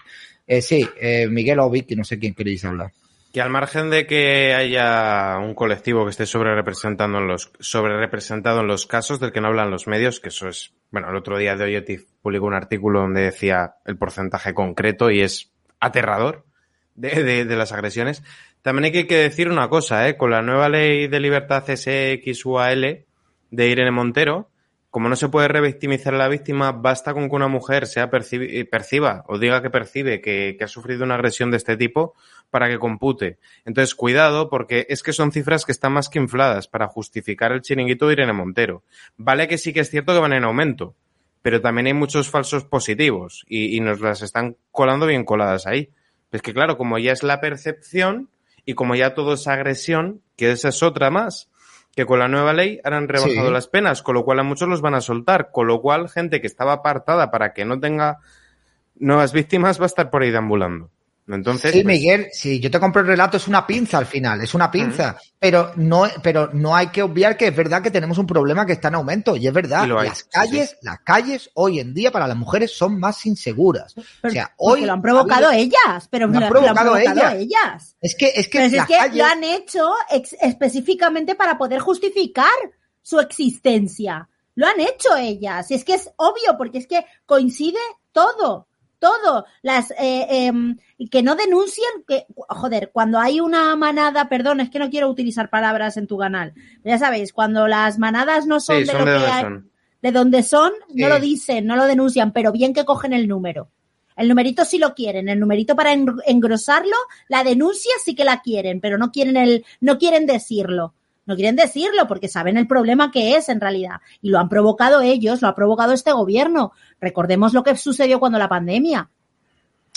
Eh, sí, eh, Miguel o Vicky, no sé quién queréis hablar. Que al margen de que haya un colectivo que esté sobre representando en los, sobre representado en los casos del que no hablan los medios, que eso es, bueno, el otro día de hoy publicó un artículo donde decía el porcentaje concreto y es aterrador de, de, las agresiones. También hay que decir una cosa, ¿eh? con la nueva ley de libertad SXUAL de Irene Montero, como no se puede revictimizar a la víctima, basta con que una mujer sea perciba o diga que percibe que, ha sufrido una agresión de este tipo para que compute. Entonces, cuidado, porque es que son cifras que están más que infladas para justificar el chiringuito de Irene Montero. Vale que sí que es cierto que van en aumento, pero también hay muchos falsos positivos y, y nos las están colando bien coladas ahí. Es que claro, como ya es la percepción, y como ya todo es agresión, que esa es otra más, que con la nueva ley han rebajado las penas, con lo cual a muchos los van a soltar, con lo cual gente que estaba apartada para que no tenga nuevas víctimas va a estar por ahí deambulando. Entonces, sí, pues, Miguel, si yo te compro el relato, es una pinza al final, es una pinza. Pero no, pero no hay que obviar que es verdad que tenemos un problema que está en aumento. Y es verdad, Y las sí, calles, las calles hoy en día para las mujeres son más inseguras. o sea, hoy lo han provocado ha habido- ellas, pero Lo lo, han lo provocado ellas. ellas. Es que, es que Pero si es que calles- lo han hecho ex- específicamente para poder justificar su existencia. Lo han hecho ellas. Y es que es obvio, porque es que coincide todo. Todo. Las eh, em, que no denuncian que, joder, cuando hay una manada, perdón, es que no quiero utilizar palabras en tu canal. Ya sabéis, cuando las manadas no son sí, de son lo de que donde hay, son. de donde son, Sí. no lo dicen, no lo denuncian, pero bien que cogen el número. El numerito sí lo quieren, el numerito para en- engrosarlo, la denuncia sí que la quieren, pero no quieren el, no quieren decirlo. No quieren decirlo porque saben el problema que es en realidad. Y lo han provocado ellos, lo ha provocado este gobierno. Recordemos lo que sucedió cuando la pandemia.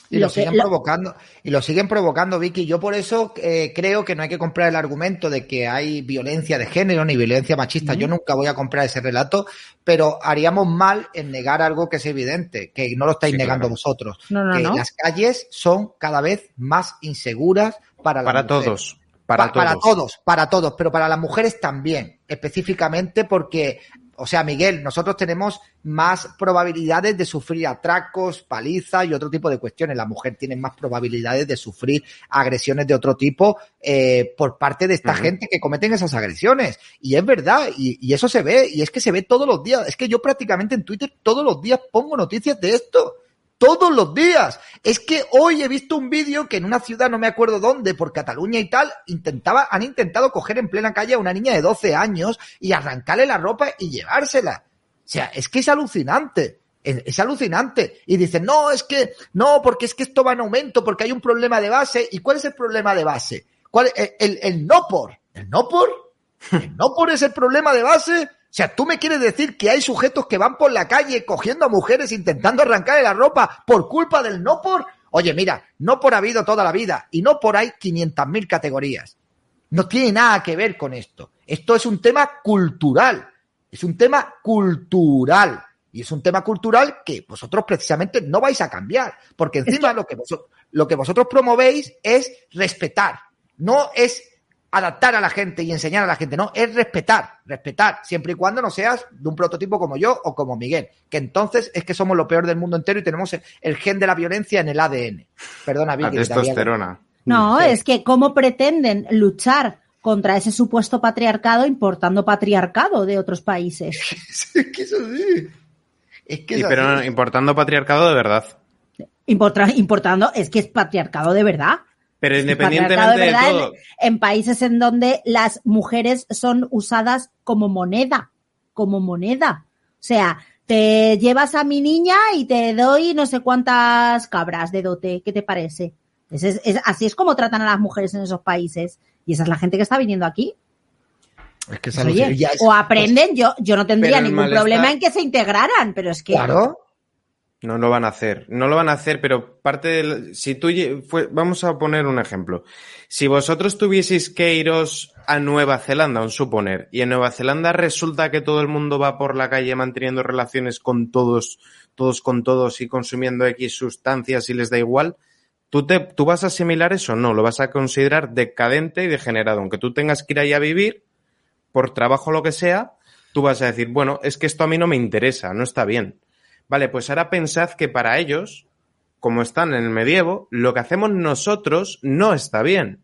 Y lo, Lo que- siguen lo- provocando, y lo siguen provocando, Vicky. Yo por eso eh, creo que no hay que comprar el argumento de que hay violencia de género ni violencia machista. Yo nunca voy a comprar ese relato, pero haríamos mal en negar algo que es evidente, que no lo estáis Sí, negando claro. vosotros. No, no, que no. las calles son cada vez más inseguras para Para mujeres. todos. Para Pa- todos. para todos, para todos, pero para las mujeres también, específicamente porque, o sea, Miguel, nosotros tenemos más probabilidades de sufrir atracos, palizas y otro tipo de cuestiones. La mujer tiene más probabilidades de sufrir agresiones de otro tipo eh, por parte de esta gente que cometen esas agresiones. Y es verdad, y, y eso se ve, y es que se ve todos los días. Es que yo prácticamente en Twitter todos los días pongo noticias de esto todos los días. Es que hoy he visto un vídeo que en una ciudad, no me acuerdo dónde, por Cataluña y tal, intentaba, han intentado coger en plena calle a una niña de 12 años y arrancarle la ropa y llevársela. O sea, es que es alucinante. Es, alucinante. Y dicen, no, es que, no, porque es que esto va en aumento, porque hay un problema de base. ¿Y cuál es el problema de base? ¿Cuál, el, el no por. ¿El no por? ¿El no por es el problema de base? O sea, tú me quieres decir que hay sujetos que van por la calle cogiendo a mujeres intentando arrancarle la ropa por culpa del no por. Oye, mira, no por ha habido toda la vida y no por hay 500.000 categorías. No tiene nada que ver con esto. Esto es un tema cultural. Es un tema cultural. Y es un tema cultural que vosotros precisamente no vais a cambiar. Porque encima lo, que vosotros, lo que vosotros promovéis es respetar. No es adaptar a la gente y enseñar a la gente, no, es respetar, respetar, siempre y cuando no seas de un prototipo como yo o como Miguel, que entonces es que somos lo peor del mundo entero y tenemos el, gen de la violencia en el ADN. Perdona, Vicky. testosterona. No, es que cómo pretenden luchar contra ese supuesto patriarcado importando patriarcado de otros países. (laughs) es que eso sí. Es que Y es pero así. importando patriarcado de verdad. Importra- importando, es que es patriarcado de verdad. Pero Es que independientemente de todo. En, en países en donde las mujeres son usadas como moneda, como moneda. O sea, te llevas a mi niña y te doy no sé cuántas cabras de dote. ¿Qué te parece? Es- es- es- así es como tratan a las mujeres en esos países. Y esa es la gente que está viniendo aquí. Es que es Pues, oye, o aprenden, yo, yo no tendría ningún malestar- problema en que se integraran, pero es que Claro. No lo van a hacer, no lo van a hacer, pero parte del, si tú fue- vamos a poner un ejemplo. Si vosotros tuvieseis que iros a Nueva Zelanda, un suponer, y en Nueva Zelanda resulta que todo el mundo va por la calle manteniendo relaciones con todos, todos con todos y consumiendo X sustancias y les da igual, ¿tú, te, tú vas a asimilar eso? No, lo vas a considerar decadente y degenerado. Aunque tú tengas que ir ahí a vivir, por trabajo o lo que sea, tú vas a decir, bueno, es que esto a mí no me interesa, no está bien. Vale, pues ahora pensad que para ellos, como están en el medievo, lo que hacemos nosotros no está bien.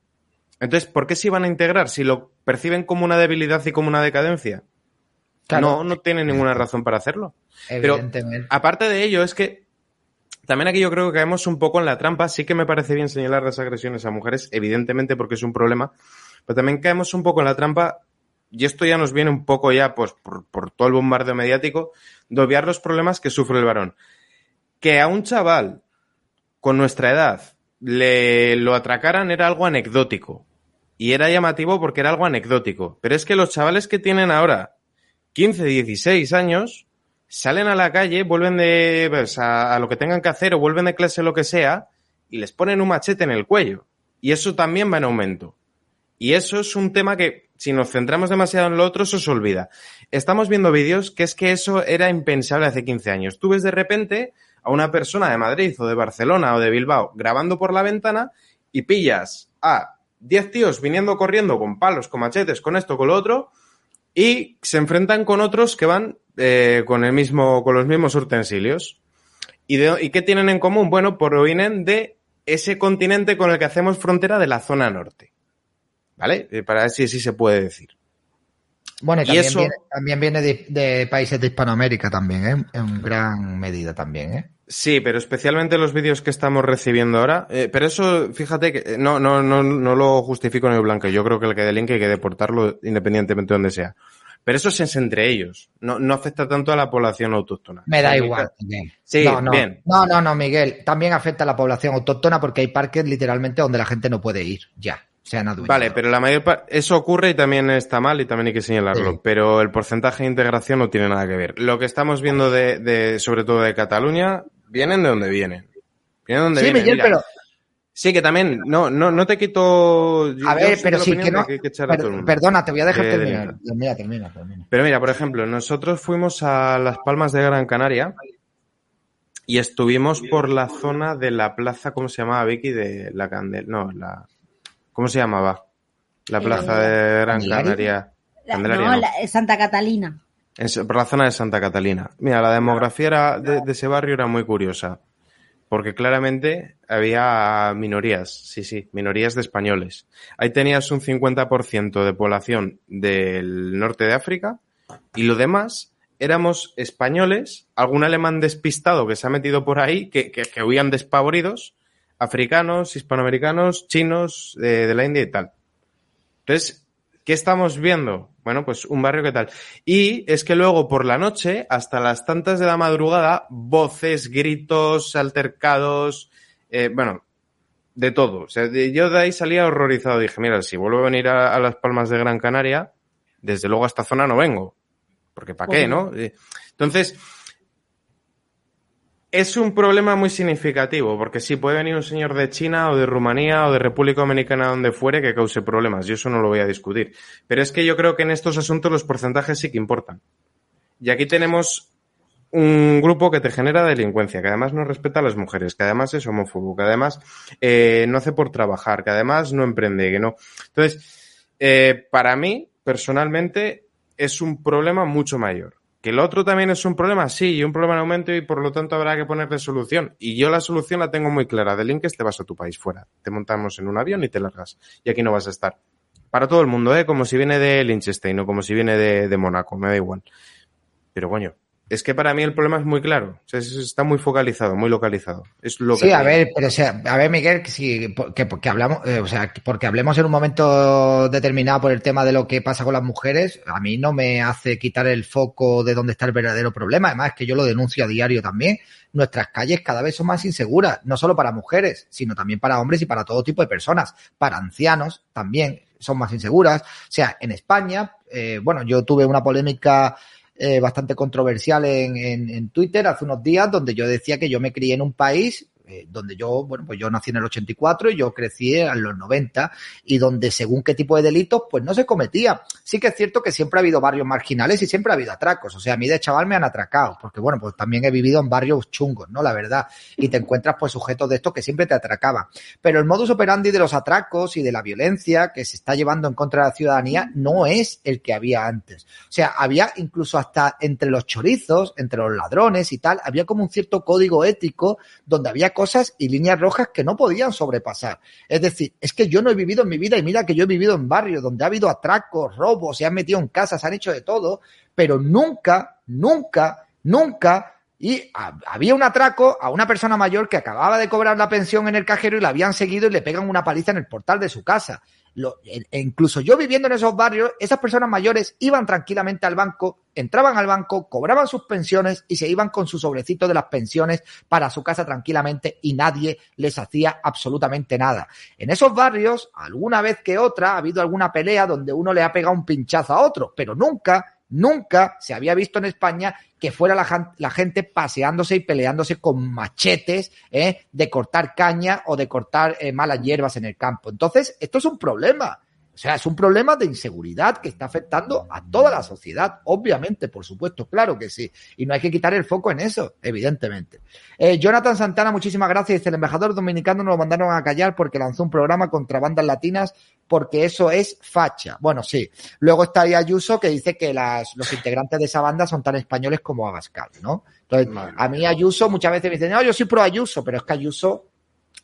Entonces, ¿por qué se iban a integrar si lo perciben como una debilidad y como una decadencia? Claro. No, no tienen ninguna razón para hacerlo. Pero Evidentemente. aparte de ello, es que también aquí yo creo que caemos un poco en la trampa. Sí que me parece bien señalar las agresiones a mujeres, evidentemente porque es un problema, pero también caemos un poco en la trampa, y esto ya nos viene un poco ya pues, por, por todo el bombardeo mediático, de obviar los problemas que sufre el varón. Que a un chaval con nuestra edad le lo atracaran era algo anecdótico. Y era llamativo porque era algo anecdótico. Pero es que los chavales que tienen ahora 15, 16 años, salen a la calle, vuelven de pues, a, a lo que tengan que hacer o vuelven de clase lo que sea y les ponen un machete en el cuello. Y eso también va en aumento. Y eso es un tema que, si nos centramos demasiado en lo otro, eso se olvida. Estamos viendo vídeos que es que eso era impensable hace 15 años. Tú ves de repente a una persona de Madrid o de Barcelona o de Bilbao grabando por la ventana y pillas a 10 tíos viniendo corriendo con palos, con machetes, con esto, con lo otro, y se enfrentan con otros que van eh, con el mismo, con los mismos utensilios. ¿Y, de- ¿Y qué tienen en común? Bueno, provienen de ese continente con el que hacemos frontera de la zona norte. ¿Vale? Eh, Para ver si se puede decir. Bueno, y también, eso- viene, también viene de, de países de Hispanoamérica también, ¿eh? En gran medida también, ¿eh? Sí, pero especialmente los vídeos que estamos recibiendo ahora. eh, pero eso, fíjate que eh, no, no, no, no lo justifico en el blanco. Yo creo que el que dé link hay que deportarlo independientemente de donde sea. Pero eso es entre ellos. No, no afecta tanto a la población autóctona. Me da igual, Miguel. Sí, no, no, bien. No, no, no, Miguel. También afecta a la población autóctona porque hay parques literalmente donde la gente no puede ir, ya. Se han adueñado. Vale, pero la mayor parte, eso ocurre y también está mal y también hay que señalarlo, Sí. pero el porcentaje de integración no tiene nada que ver. Lo que estamos viendo de, de sobre todo de Cataluña, vienen de donde vienen. Vienen de donde Sí, vienen. Miguel, Mira, pero Sí, que también, no, no, no te quito. yo- A ver, pero sí que no. que echar a per- todo el mundo. perdona, te voy a dejar Eh, terminar. Termina, termina, termina. Pero mira, por ejemplo, nosotros fuimos a Las Palmas de Gran Canaria y estuvimos por la zona de la plaza, ¿cómo se llamaba, Vicky? De la Candel... No, la... ¿Cómo se llamaba? La plaza Eh, de Gran. Canaria. La- Candelaria, no, no. la- Santa Catalina. En por la zona de Santa Catalina. Mira, la demografía era- de, de ese barrio era muy curiosa. Porque claramente había minorías, sí, sí, minorías de españoles. Ahí tenías un 50% de población del norte de África y lo demás éramos españoles, algún alemán despistado que se ha metido por ahí, que, que, que huían despavoridos, africanos, hispanoamericanos, chinos, de, de la India y tal. Entonces, ¿qué estamos viendo? Bueno, pues un barrio que tal. Y es que luego por la noche, hasta las tantas de la madrugada, voces, gritos, altercados, eh, bueno, de todo. O sea, yo de ahí salía horrorizado. Dije, mira, si vuelvo a venir a, a Las Palmas de Gran Canaria, desde luego a esta zona no vengo. Porque ¿para qué, no? Eh, Entonces, es un problema muy significativo, porque sí, puede venir un señor de China o de Rumanía o de República Dominicana, donde fuere, que cause problemas. Yo eso no lo voy a discutir. Pero es que yo creo que en estos asuntos los porcentajes sí que importan. Y aquí tenemos un grupo que te genera delincuencia, que además no respeta a las mujeres, que además es homófobo, que además eh, no hace por trabajar, que además no emprende, que no. Entonces, eh, para mí, personalmente, es un problema mucho mayor. Que el otro también es un problema, sí, y un problema en aumento y por lo tanto habrá que ponerle solución. Y yo la solución la tengo muy clara. De Linkes te vas a tu país fuera. Te montamos en un avión y te largas. Y aquí no vas a estar. Para todo el mundo, ¿eh? Como si viene de Liechtenstein o como si viene de, de Mónaco, me da igual. Pero coño, es que para mí el problema es muy claro. O sea, es- está muy focalizado, muy localizado. Es lo que Sí, a ver, pero o sea, a ver, Miguel, que si hablamos, eh, o sea, que porque hablemos en un momento determinado por el tema de lo que pasa con las mujeres, a mí no me hace quitar el foco de dónde está el verdadero problema. Además, es que yo lo denuncio a diario también. Nuestras calles cada vez son más inseguras, no solo para mujeres, sino también para hombres y para todo tipo de personas. Para ancianos también son más inseguras. O sea, en España, eh, bueno, yo tuve una polémica eh, bastante controversial en, en, en Twitter hace unos días donde yo decía que yo me crié en un país eh, donde yo, bueno, pues yo nací en el 84 y yo crecí en los 90 y donde según qué tipo de delitos, pues no se cometía. Sí que es cierto que siempre ha habido barrios marginales y siempre ha habido atracos. O sea, a mí de chaval me han atracado, porque bueno, pues también he vivido en barrios chungos, ¿no? La verdad. Y te encuentras pues sujetos de estos que siempre te atracaban. Pero el modus operandi de los atracos y de la violencia que se está llevando en contra de la ciudadanía no es el que había antes. O sea, había incluso hasta entre los chorizos, entre los ladrones y tal, había como un cierto código ético donde había cosas y líneas rojas que no podían sobrepasar. Es decir, es que yo no he vivido en mi vida y mira que yo he vivido en barrios donde ha habido atracos, robos, se han metido en casas, se han hecho de todo, pero nunca, nunca, nunca y ha- había un atraco a una persona mayor que acababa de cobrar la pensión en el cajero y la habían seguido y le pegan una paliza en el portal de su casa. E incluso yo viviendo en esos barrios, esas personas mayores iban tranquilamente al banco, entraban al banco, cobraban sus pensiones y se iban con su sobrecito de las pensiones para su casa tranquilamente y nadie les hacía absolutamente nada. En esos barrios, alguna vez que otra, ha habido alguna pelea donde uno le ha pegado un pinchazo a otro, pero nunca, nunca se había visto en España que fuera la, la gente paseándose y peleándose con machetes ¿eh? de cortar caña o de cortar eh, malas hierbas en el campo. Entonces, esto es un problema. O sea, es un problema de inseguridad que está afectando a toda la sociedad, obviamente, por supuesto, claro que sí. Y no hay que quitar el foco en eso, evidentemente. Eh, Jonathan Santana, muchísimas gracias. Dice, el embajador dominicano nos lo mandaron a callar porque lanzó un programa contra bandas latinas porque eso es facha. Bueno, sí. Luego está ahí Ayuso que dice que las, los integrantes de esa banda son tan españoles como Abascal, ¿no? Entonces, a mí Ayuso muchas veces me dicen, no, yo soy pro Ayuso, pero es que Ayuso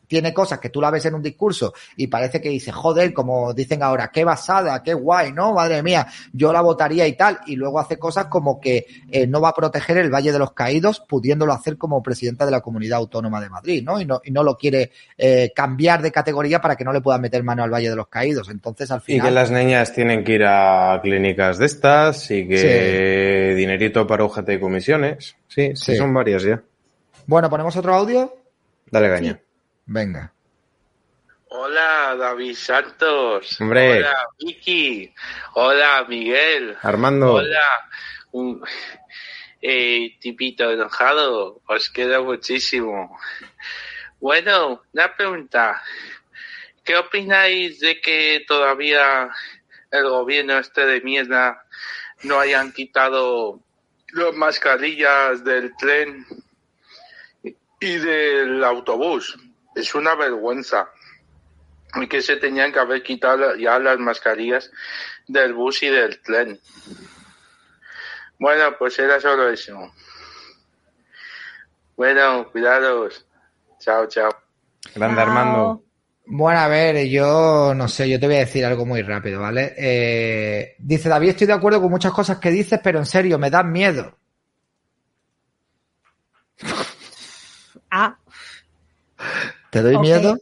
tiene cosas que tú la ves en un discurso y parece que dice, joder, como dicen ahora, qué basada, qué guay, ¿no? Madre mía, yo la votaría y tal. Y luego hace cosas como que eh, no va a proteger el Valle de los Caídos, pudiéndolo hacer como presidenta de la Comunidad Autónoma de Madrid, ¿no? Y no, y no lo quiere eh, cambiar de categoría para que no le puedan meter mano al Valle de los Caídos. Entonces, al Y final. que las niñas tienen que ir a clínicas de estas y que dinerito para UGT y comisiones. Sí, sí, Sí. son varias ya. Bueno, ¿ponemos otro audio? Dale caña. Venga. Hola, David Santos. Hombre. Hola, Vicky. Hola, Miguel. Armando. Hola. Un, eh, tipito enojado. Os quiero muchísimo. Bueno, una pregunta. ¿Qué opináis de que todavía el gobierno este de mierda no hayan quitado las mascarillas del tren y del autobús? Es una vergüenza y que se tenían que haber quitado ya las mascarillas del bus y del tren. Bueno, pues era solo eso. Bueno, cuidados. Chao, chao. Grande Armando. Bueno, a ver, yo no sé, yo te voy a decir algo muy rápido, ¿vale? Eh, dice David, estoy de acuerdo con muchas cosas que dices, pero en serio, me dan miedo. Ah, ¿Te doy miedo?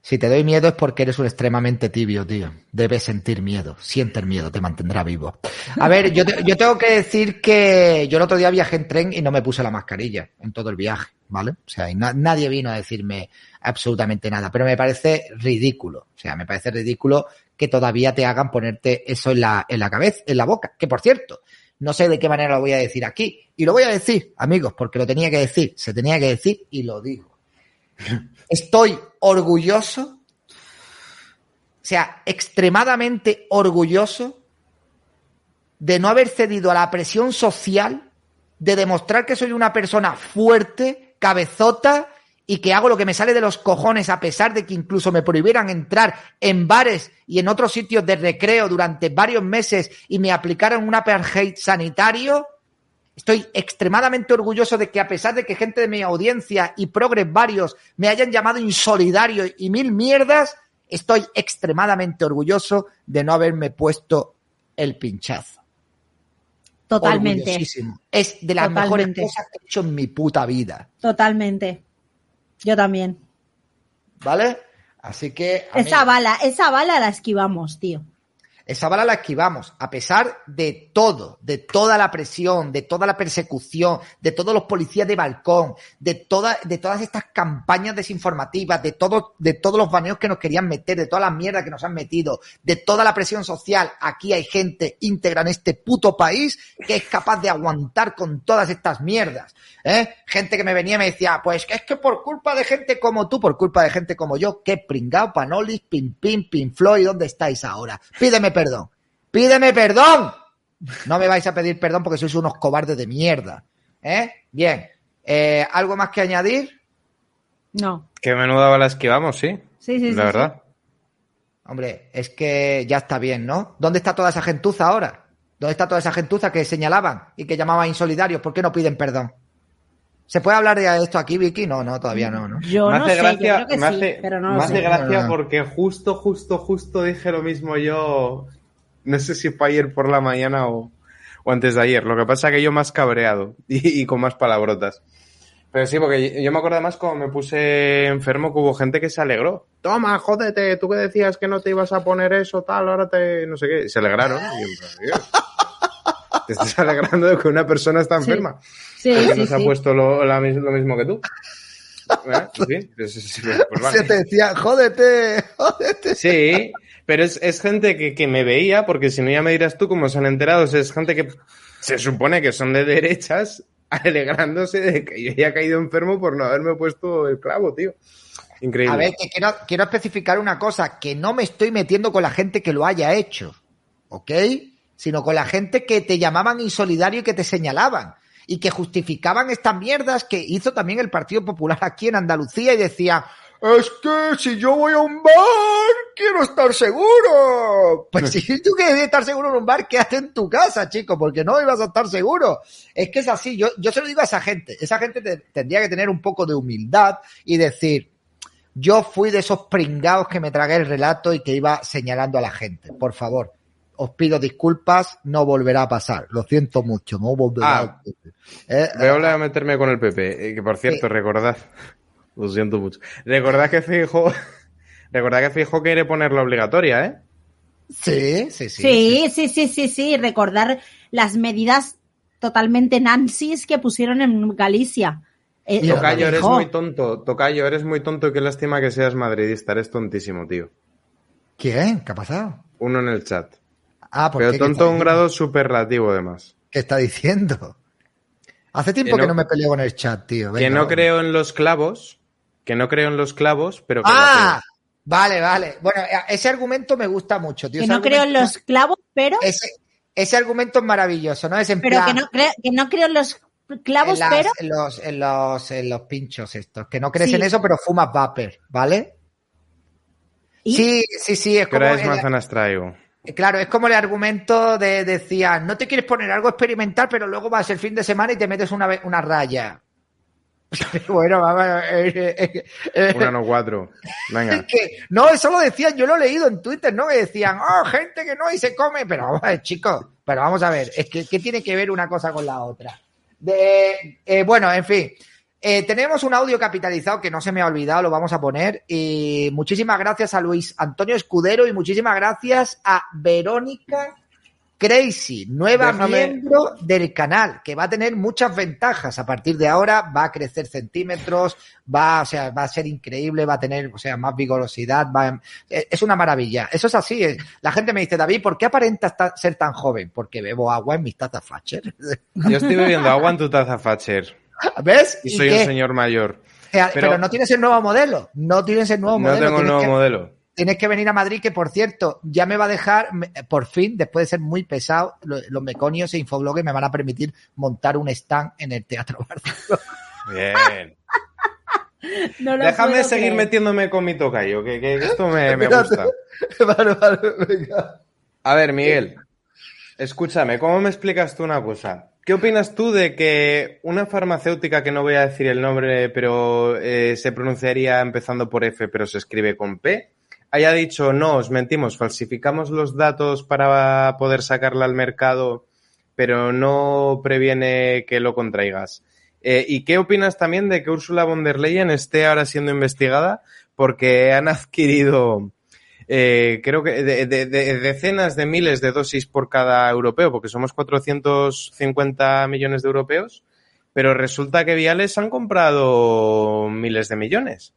Si te doy miedo es porque eres un extremadamente tibio, tío. Debes sentir miedo. Siente el miedo, te mantendrá vivo. A ver, yo, te- yo tengo que decir que yo el otro día viajé en tren y no me puse la mascarilla en todo el viaje, ¿vale? O sea, y na- nadie vino a decirme absolutamente nada, pero me parece ridículo. O sea, me parece ridículo que todavía te hagan ponerte eso en la, en la cabeza, en la boca. Que por cierto, no sé de qué manera lo voy a decir aquí. Y lo voy a decir, amigos, porque lo tenía que decir, se tenía que decir y lo digo. (laughs) Estoy orgulloso, o sea, extremadamente orgulloso de no haber cedido a la presión social, de demostrar que soy una persona fuerte, cabezota y que hago lo que me sale de los cojones a pesar de que incluso me prohibieran entrar en bares y en otros sitios de recreo durante varios meses y me aplicaran un apartheid sanitario. Estoy extremadamente orgulloso de que a pesar de que gente de mi audiencia y progres varios me hayan llamado insolidario y mil mierdas, estoy extremadamente orgulloso de no haberme puesto el pinchazo. totalmente. Es de las Totalmente. mejores cosas que he hecho en mi puta vida. Totalmente. Yo también. ¿Vale? Así que. mí- Esa bala, esa bala la esquivamos, tío. Esa bala la esquivamos, a pesar de todo, de toda la presión, de toda la persecución, de todos los policías de balcón, de, toda, de todas estas campañas desinformativas, de, de todos los baneos que nos querían meter, de toda la mierda que nos han metido, de toda la presión social. Aquí hay gente íntegra en este puto país que es capaz de aguantar con todas estas mierdas. ¿eh? Gente que me venía y me decía, pues es que por culpa de gente como tú, por culpa de gente como yo, que pringao, panolis, pim pim, pim Floyd, ¿dónde estáis ahora? Pídeme perdón. Pídeme perdón. No me vais a pedir perdón porque sois unos cobardes de mierda. ¿Eh? Bien. Eh, ¿Algo más que añadir? No. Qué menuda bala esquivamos, sí. Sí, sí, sí, La verdad. Hombre, es que ya está bien, ¿no? ¿Dónde está toda esa gentuza ahora? ¿Dónde está toda esa gentuza que señalaban y que llamaban insolidarios? ¿Por qué no piden perdón? ¿Se puede hablar de esto aquí, Vicky? No, no, todavía no, ¿no? Yo me no hace sé, gracia, yo creo que me sí, hace, pero no me lo hace sé. gracia No, no, no. porque justo, justo, justo dije lo mismo yo. No sé si fue ayer por la mañana o, o antes de ayer. Lo que pasa es que yo más cabreado (laughs) y, y con más palabrotas. Pero sí, porque yo, me acuerdo más cuando me puse enfermo que hubo gente que se alegró. Toma, jódete, tú que decías que no te ibas a poner eso, tal, ahora te. no sé qué. Se alegraron. Y yo, "Dios, te estás alegrando de que una persona está Sí. enferma. Sí, Porque sí, no se ha sí. puesto lo, la lo mismo que tú. ¿Eh? Sí, pues, sí, pues vale. Se te decía, jódete, jódete. Sí, pero es, es gente que, que me veía, porque si no ya me dirás tú cómo se han enterado, es gente que se supone que son de derechas (laughs) alegrándose de que yo haya caído enfermo por no haberme puesto el clavo, tío. Increíble. A ver, que quiero, quiero especificar una cosa, que no me estoy metiendo con la gente que lo haya hecho, ¿ok? Sino con la gente que te llamaban insolidario y que te señalaban y que justificaban estas mierdas que hizo también el Partido Popular aquí en Andalucía y decía, es que si yo voy a un bar, quiero estar seguro. Pues si tú quieres estar seguro en un bar, quédate en tu casa, chico, porque no ibas a estar seguro. Es que es así, yo, yo se lo digo a esa gente. Esa gente te- tendría que tener un poco de humildad y decir, yo fui de esos pringados que me tragué el relato y que iba señalando a la gente. Por favor, os pido disculpas, no volverá a pasar. Lo siento mucho, no volverá Ah. a eh, Voy a volver a meterme con el PP, eh, que por cierto, recordad, (laughs) lo siento mucho, recordad que Fijo, (laughs) recordad que Fijo quiere ponerla obligatoria, ¿eh? Sí, sí, sí. Sí, sí, sí, sí, sí. Recordar las medidas totalmente nancies que pusieron en Galicia. Eh, Tocayo, eres muy tonto, Tocayo, eres muy tonto y qué lástima que seas madridista, eres tontísimo, tío. ¿Quién? ¿Qué ha pasado? Uno en el chat. Ah, ¿por Pero tonto a un grado superlativo, además. ¿Qué está diciendo? Hace tiempo Que que no- me peleo con el chat, tío. que no vamos. creo en los clavos, que no creo en los clavos, pero que Ah, vale, vale. Bueno, eh, ese argumento me gusta mucho, tío. Que Ese no creo en los clavos, pero, Ese, ese argumento es maravilloso, ¿no? Es en pero plan, que no, creo, que no creo en los clavos, en, las- pero. en los, en, los, en los pinchos estos. Que no crees Sí. en eso, pero fumas vapor, ¿vale? ¿Y? Sí, sí, sí. Es ¿Qué como hora es el- manzanas traigo? Claro, es como el argumento de decía, no te quieres poner algo experimental, pero luego vas el fin de semana y te metes una, una raya. (laughs) bueno, vamos, eh, eh, eh, Una no cuatro. Venga. es (laughs) que, no, eso lo decían, yo lo he leído en Twitter, ¿no? Que decían, oh, gente que no y se come, pero vamos a ver, chicos, pero vamos a ver, es que, ¿qué tiene que ver una cosa con la otra? De, eh, bueno, en fin, eh, tenemos un audio capitalizado que no se me ha olvidado, lo vamos a poner. Y muchísimas gracias a Luis Antonio Escudero y muchísimas gracias a Verónica Crazy, nueva Déjame- miembro del canal, que va a tener muchas ventajas. A partir de ahora va a crecer centímetros, va, o sea, va a ser increíble, va a tener, o sea, más vigorosidad, va, eh, es una maravilla. Eso es así. es- La gente me dice, David, ¿por qué aparentas ta- ser tan joven? Porque bebo agua en mis tazas Thatcher. Yo estoy bebiendo agua en tu taza, Thatcher. (laughs) ¿Ves? Y ¿Y soy qué? un señor mayor. Pero, pero- no tienes el nuevo modelo. No tienes el nuevo No modelo. tengo un tienes nuevo que- modelo. Tienes que venir a Madrid, que por cierto, ya me va a dejar, por fin, después de ser muy pesado, lo- los meconios e infobloggers me van a permitir montar un stand en el Teatro (laughs) Barcelona. Bien. No lo Déjame puedo seguir creer. metiéndome con mi tocayo, que, que esto me, me gusta. (laughs) vale, vale, venga. A ver, Miguel, escúchame, ¿cómo me explicas tú una cosa? ¿Qué opinas tú de que una farmacéutica, que no voy a decir el nombre, pero eh, se pronunciaría empezando por F, pero se escribe con P, haya dicho, no, os mentimos, falsificamos los datos para poder sacarla al mercado, pero no previene que lo contraigas? Eh, ¿Y qué opinas también de que Ursula von der Leyen esté ahora siendo investigada porque han adquirido eh, creo que de, de- de- decenas de miles de dosis por cada europeo, porque somos 450 millones de europeos, pero resulta que Viales han comprado miles de millones.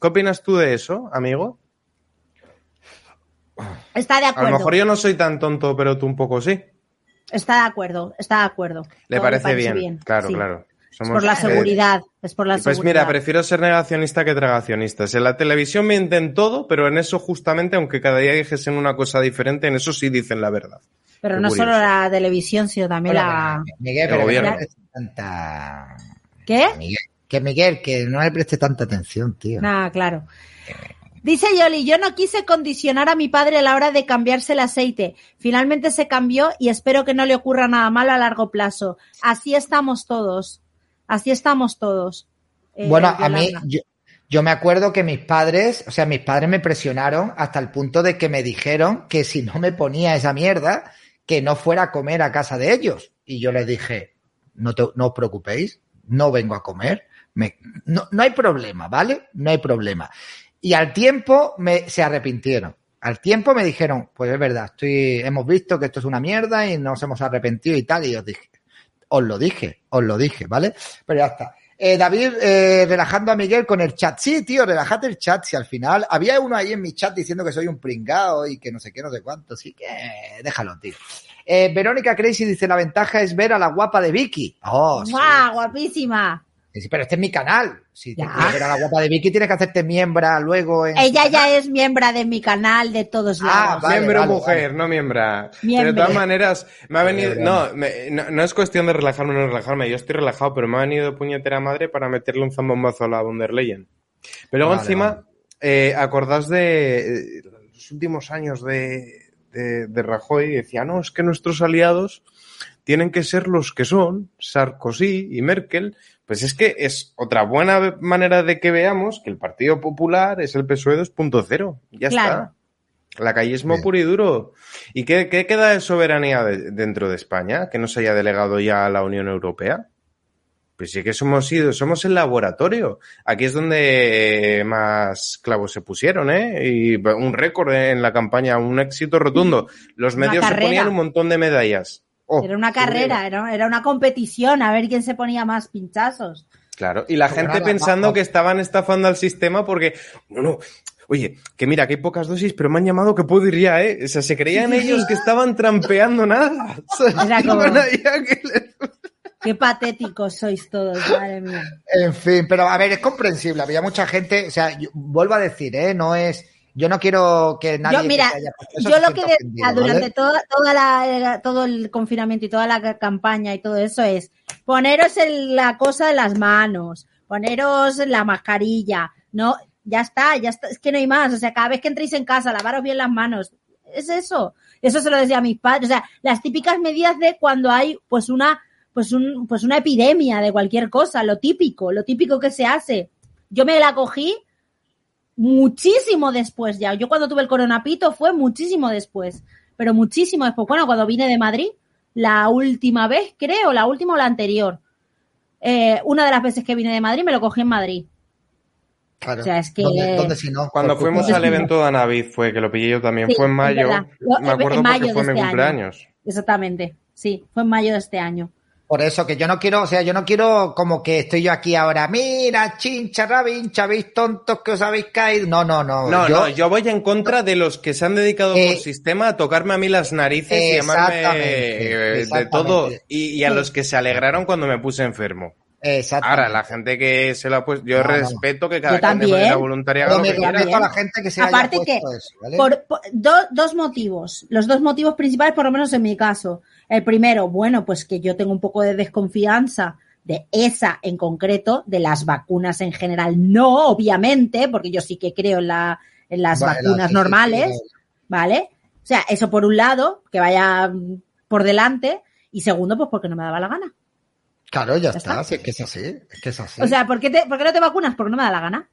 ¿Qué opinas tú de eso, amigo? Está de A acuerdo. lo mejor yo no soy tan tonto, pero tú un poco sí. Está de acuerdo, está de acuerdo. ¿Le Todo parece, bien? Claro, sí. claro. Es Somos, por la eh, seguridad. es por la Pues seguridad. mira, prefiero ser negacionista que tragacionista. En la televisión mienten todo, pero en eso justamente, aunque cada día dijesen una cosa diferente, en eso sí dicen la verdad. Pero Qué no curioso. solo la televisión, sino también Hola, la. Miguel, pero no gobierno. tanta... ¿Qué? Miguel, que Miguel, que no le preste tanta atención, tío. Nada, claro. Dice Yoli, yo no quise condicionar a mi padre a la hora de cambiarse el aceite. Finalmente se cambió y espero que no le ocurra nada malo a largo plazo. Así estamos todos. Así estamos todos. Eh, Bueno, a mí, yo, yo me acuerdo que mis padres, o sea, mis padres me presionaron hasta el punto de que me dijeron que si no me ponía esa mierda, que no fuera a comer a casa de ellos. Y yo les dije, no, te- no os preocupéis, no vengo a comer, me- no, no hay problema, ¿vale? No hay problema. Y al tiempo me, se arrepintieron. Al tiempo me dijeron, pues es verdad, estoy, hemos visto que esto es una mierda y nos hemos arrepentido y tal. Y os dije, os lo dije, os lo dije, ¿vale? Pero ya está. Eh, David, eh, relajando a Miguel con el chat. Sí, tío, relájate el chat. Si al final había uno ahí en mi chat diciendo que soy un pringao y que no sé qué, no sé cuánto. Así que déjalo, tío. Eh, Verónica Crazy dice, la ventaja es ver a la guapa de Vicky. Oh, sí. ¡Guau, guapísima! Sí, pero este es mi canal. Si te Ya. quieres ver a la guapa de Vicky, tienes que hacerte miembra luego en... Ella ya es miembro de mi canal de todos Ah, lados. vale, miembro vale, mujer, no miembra. De todas maneras, me ha venido. No, me- no, no es cuestión de relajarme o no relajarme. Yo estoy relajado, pero me ha venido de puñetera madre para meterle un zambombazo a la von der Leyen. Pero luego Vale, encima, vale. eh, acordás de eh, los últimos años de, de, de Rajoy, decía, no, es que nuestros aliados tienen que ser los que son, Sarkozy y Merkel. Pues es que es otra buena manera de que veamos que el Partido Popular es el PSOE 2.0. Ya Claro. está. Lacayismo Bien. puro y duro. ¿Y qué, qué queda de soberanía de- dentro de España? Que no se haya delegado ya a la Unión Europea. Pues sí que somos ido, somos el laboratorio. Aquí es donde más clavos se pusieron, ¿eh? Y un récord en la campaña, un éxito rotundo. Los medios se ponían un montón de medallas. Oh, Era una carrera, bueno. era, era una competición, a ver quién se ponía más pinchazos. Claro, y la Pero gente nada, pensando que estaban estafando al sistema porque, no, no, oye, que mira, que hay pocas dosis, pero me han llamado que puedo ir ya, ¿eh? O sea, se creían ellos que estaban trampeando nada. (laughs) O sea, Era como- que les- Qué patéticos sois todos, madre mía. En fin, pero a ver, es comprensible. Había mucha gente, o sea, yo- vuelvo a decir, ¿eh? No es... Yo no quiero que nadie... Yo, mira, haya- yo lo que ofendido, durante ¿vale? toda, toda la, todo el confinamiento y toda la campaña y todo eso es poneros la cosa de las manos, poneros la mascarilla, no, ya está, ya está, es que no hay más, o sea, cada vez que entréis en casa, lavaros bien las manos, es eso, eso se lo decía a mis padres, o sea, las típicas medidas de cuando hay pues una, pues un, pues una epidemia de cualquier cosa, lo típico, lo típico que se hace. Yo me la cogí muchísimo después ya. Yo cuando tuve el coronapito fue muchísimo después, pero muchísimo después. Bueno, cuando vine de Madrid, la última vez, creo, la última o la anterior. Eh, una de las veces que vine de Madrid me lo cogí en Madrid. Claro. O sea, es que- ¿Dónde, dónde si no? Cuando fuimos al evento de Navid fue, que lo pillé yo también, Sí, fue en mayo. Me acuerdo en mayo porque fue mi este año. cumpleaños. Exactamente, sí, fue en mayo de este año. Por eso que yo no quiero, o sea, yo no quiero como que estoy yo aquí ahora, mira, chincha, rabincha, veis tontos que os habéis caído. No, no, no. No, yo, no, yo voy en contra de los que se han dedicado Eh, por sistema a tocarme a mí las narices y llamarme eh, de todo. Y, y a los que se alegraron cuando me puse enfermo. Exactamente. Ahora, la gente que se lo ha puesto, yo No, no. respeto que cada quien de manera voluntaria haga Pero lo me que quiera. respeto a la gente que se Aparte haya que, puesto eso, ¿vale? Por, por- do- dos motivos. Los dos motivos principales, por lo menos en mi caso. El primero, bueno, pues que yo tengo un poco de desconfianza de esa en concreto, de las vacunas en general. No, obviamente, porque yo sí que creo en, la, en las Vale, vacunas sí, sí, normales, sí, ¿vale? O sea, eso por un lado, que vaya por delante. Y segundo, pues porque no me daba la gana. Claro, ya, Ya está, está. si es que es así, es que es así. O sea, ¿por qué, te- por qué no te vacunas? Porque no me da la gana.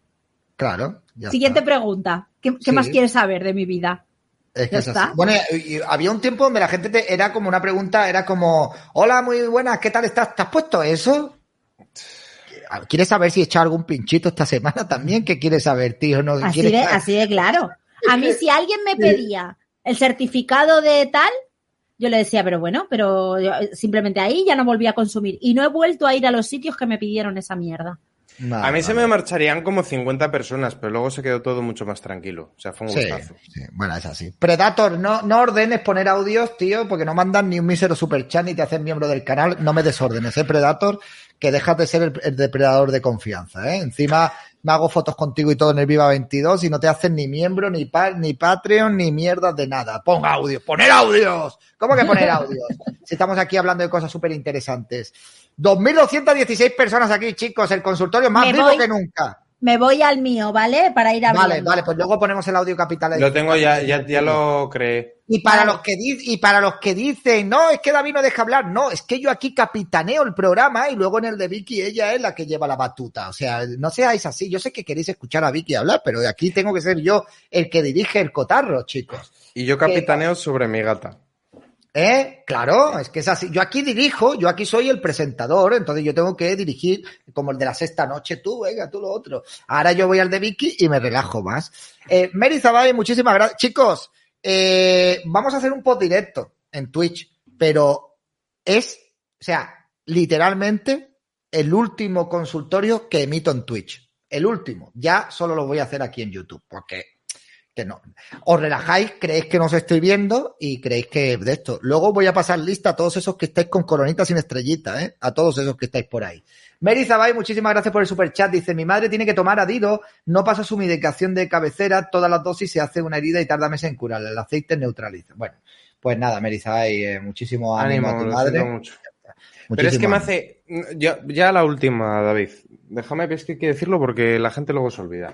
claro, ya Siguiente está. pregunta. ¿Qué, más quieres saber de mi vida? Es que Ya es así. está. Bueno, y- y había un tiempo donde la gente te- era como una pregunta, era como, hola, muy buenas, ¿qué tal estás? ¿Te has puesto eso? ¿Quieres saber si he echado algún pinchito esta semana también? ¿Qué quieres saber, tío? No, Así ¿quieres de, saber? así de claro. A mí, (laughs) si alguien me pedía el certificado de tal, yo le decía, pero bueno, pero yo, eh, simplemente ahí ya no volví a consumir. Y no he vuelto a ir a los sitios que me pidieron esa mierda. A mí se me marcharían como 50 personas, pero luego se quedó todo mucho más tranquilo. O sea, fue un Sí, gustazo. sí, bueno, es así. Predator, no, no ordenes poner audios, tío, porque no mandan ni un mísero superchat ni te hacen miembro del canal. No me desórdenes, ¿eh, Predator? Que dejas de ser el, el depredador de confianza, ¿eh? Encima me hago fotos contigo y todo en el Viva 22 y no te hacen ni miembro, ni, pa- ni Patreon, ni mierdas de nada. Pon audios, poner audios. ¿Cómo que poner audios? si estamos aquí hablando de cosas súper interesantes. 2.216 personas aquí, chicos. El consultorio más Me vivo voy. que nunca. Me voy al mío, ¿vale? Para ir a Vale, vale, pues luego ponemos el audio capital. Lo tengo ya, ya, ya lo creé. Y para Vale. los que y para los que dicen, no, es que David no deja hablar, no, es que yo aquí capitaneo el programa y luego en el de Vicky ella es la que lleva la batuta. O sea, no seáis así. Yo sé que queréis escuchar a Vicky hablar, pero aquí tengo que ser yo el que dirige el cotarro, chicos. Y yo capitaneo sobre mi gata. ¿Eh? Claro, es que es así. Yo aquí dirijo, yo aquí soy el presentador, entonces yo tengo que dirigir como el de la sexta noche, tú, venga, tú lo otro. Ahora yo voy al de Vicky y me relajo más. Eh, Mary Zabay, muchísimas gracias. Chicos, eh, vamos a hacer un post directo en Twitch, pero es, o sea, literalmente el último consultorio que emito en Twitch. El último. Ya solo lo voy a hacer aquí en YouTube, porque que no. Os relajáis, creéis que no os estoy viendo y creéis que de esto. Luego voy a pasar lista a todos esos que estáis con coronitas sin estrellitas, ¿eh? A todos esos que estáis por ahí. Mary Zabay, muchísimas gracias por el super chat. Dice, mi madre tiene que tomar Adido, no pasa su medicación de cabecera, todas las dosis se hace una herida y tarda meses en curarla. El aceite neutraliza. Bueno, pues nada, Mary Zabay, eh, muchísimo ánimo, Ánimo, a tu madre. mucho. Pero es que me hace. Ya, ya la última, David. Déjame es que hay que decirlo porque la gente luego se olvida.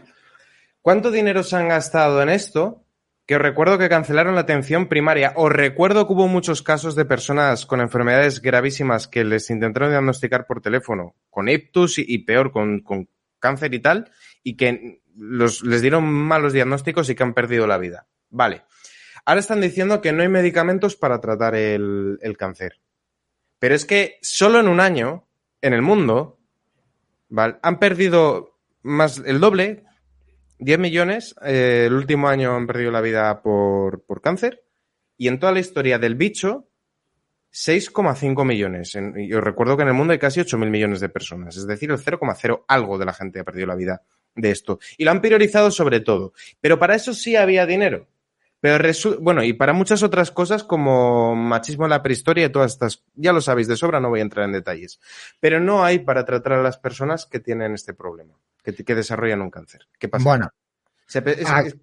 ¿Cuánto dinero se han gastado en esto? Que os recuerdo que cancelaron la atención primaria. Os recuerdo que hubo muchos casos de personas con enfermedades gravísimas que les intentaron diagnosticar por teléfono, con ictus y, peor, con, con cáncer y tal, y que les dieron malos diagnósticos y que han perdido la vida. Vale. Ahora están diciendo que no hay medicamentos para tratar el, el cáncer. Pero es que solo en un año, en el mundo, ¿vale? han perdido más el doble, 10 millones, eh, el último año han perdido la vida por, por cáncer, y en toda la historia del bicho, 6,5 millones. En- y os recuerdo que en el mundo hay casi 8.000 millones de personas, es decir, el 0,0 algo de la gente ha perdido la vida de esto. Y lo han priorizado sobre todo. Pero para eso sí había dinero. Pero bueno, y para muchas otras cosas como machismo en la prehistoria y todas estas, ya lo sabéis de sobra, no voy a entrar en detalles. Pero no hay para tratar a las personas que tienen este problema, que, que desarrollan un cáncer. ¿Qué pasa? Bueno. Se es- Ah, es-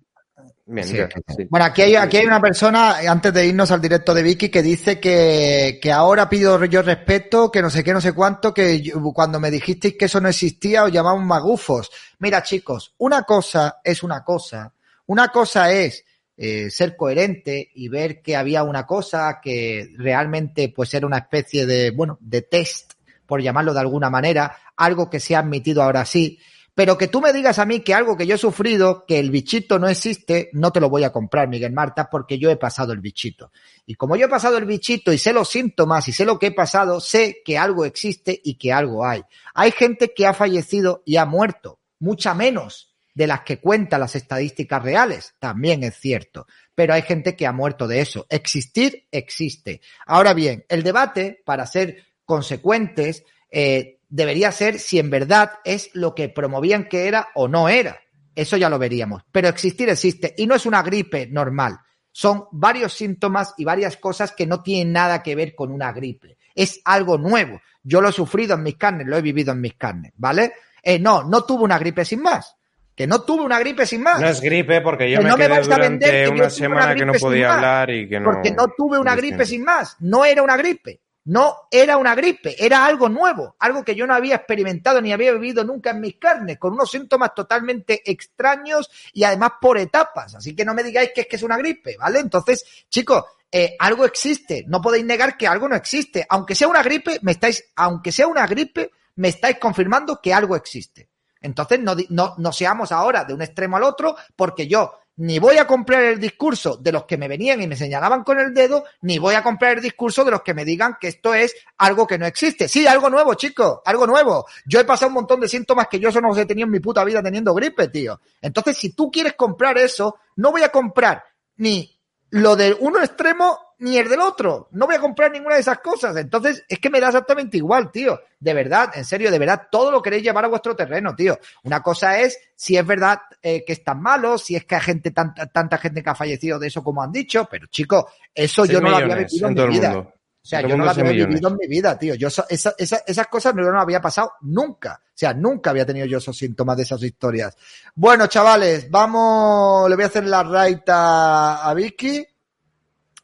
bien, Sí, ya, sí, sí. sí. Bueno, aquí hay, aquí hay una persona, antes de irnos al directo de Vicky, que dice que, que ahora pido yo respeto, que no sé qué, no sé cuánto, que yo- cuando me dijisteis que eso no existía os llamamos magufos. Mira, chicos, una cosa es una cosa. Una cosa es eh, ser coherente y ver que había una cosa que realmente pues era una especie de, bueno, de test, por llamarlo de alguna manera, algo que se ha admitido ahora sí. Pero que tú me digas a mí que algo que yo he sufrido, que el bichito no existe, no te lo voy a comprar, Miguel Marta, porque yo he pasado el bichito. Y como yo he pasado el bichito y sé los síntomas y sé lo que he pasado, sé que algo existe y que algo hay. Hay gente que ha fallecido y ha muerto, mucha menos de las que cuentan las estadísticas reales, también es cierto. Pero hay gente que ha muerto de eso. Existir existe. Ahora bien, el debate, para ser consecuentes, eh, debería ser si en verdad es lo que promovían que era o no era. Eso ya lo veríamos. Pero existir existe y no es una gripe normal. Son varios síntomas y varias cosas que no tienen nada que ver con una gripe. Es algo nuevo. Yo lo he sufrido en mis carnes, lo he vivido en mis carnes, ¿vale? Eh, no, no tuve una gripe sin más. Que no tuve una gripe sin más. No es gripe porque yo Que me no me quedé vender que una semana que no podía hablar y que no... Porque no tuve una gripe sin más. No era una gripe. No era una gripe. Era algo nuevo. Algo que yo no había experimentado ni había vivido nunca en mis carnes. Con unos síntomas totalmente extraños y además por etapas. Así que no me digáis que es que es una gripe, ¿vale? Entonces, chicos, eh, algo existe. No podéis negar que algo no existe. Aunque sea una gripe, me estáis, aunque sea una gripe, me estáis confirmando que algo existe. Entonces, no, no, no seamos ahora de un extremo al otro, porque yo ni voy a comprar el discurso de los que me venían y me señalaban con el dedo, ni voy a comprar el discurso de los que me digan que esto es algo que no existe. Sí, algo nuevo, chicos, algo nuevo. Yo he pasado un montón de síntomas que yo eso no he tenido en mi puta vida teniendo gripe, tío. Entonces, si tú quieres comprar eso, no voy a comprar ni lo del uno extremo ni el del otro. No voy a comprar ninguna de esas cosas. Entonces, es que me da exactamente igual, tío. De verdad, en serio, de verdad, todo lo queréis llevar a vuestro terreno, tío. Una cosa es si es verdad eh, que es tan malo, si es que hay gente, tanta, tanta gente que ha fallecido de eso como han dicho, pero chicos, eso yo no lo había vivido en, mi vida. mundo. O sea, yo no las había millones. vivido en mi vida, tío. Yo eso- esa- esa- esas cosas no me había pasado nunca. O sea, nunca había tenido yo esos síntomas de esas historias. Bueno, chavales, vamos, le voy a hacer la raita a Vicky.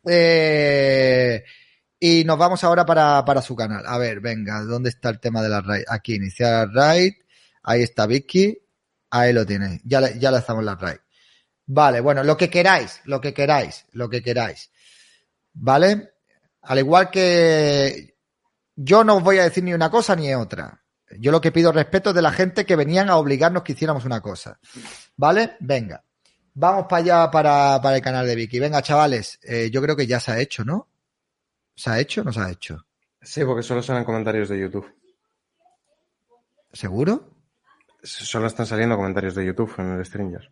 Eh, y nos vamos ahora para, para su canal. A ver, venga, ¿dónde está el tema de la raid? Aquí, iniciar raid. Ahí está Vicky. Ahí lo tenéis. Ya, le- ya le estamos la raid. Vale, bueno, lo que queráis, lo que queráis, lo que queráis. ¿Vale? Al igual que yo no os voy a decir ni una cosa ni otra. Yo lo que pido respeto es de la gente que venían a obligarnos que hiciéramos una cosa. ¿Vale? Venga. Vamos para allá, para, para el canal de Vicky. Venga, chavales. eh, yo creo que ya se ha hecho, ¿no? ¿Se ha hecho o no se ha hecho? Sí, porque solo salen comentarios de YouTube. ¿Seguro? Solo están saliendo comentarios de YouTube en el Stranger.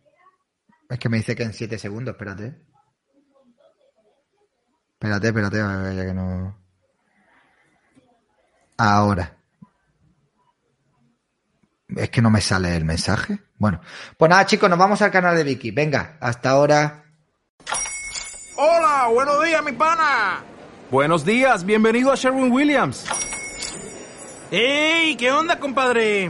Es que me dice que en 7 segundos, espérate. Espérate, espérate, a ver, ya que no. Ahora. Es que no me sale el mensaje. Bueno, pues nada, chicos, nos vamos al canal de Vicky. Venga, hasta ahora. Hola, buenos días, mi pana. Buenos días, bienvenido a Sherwin Williams. ¡Ey! ¿Qué onda, compadre?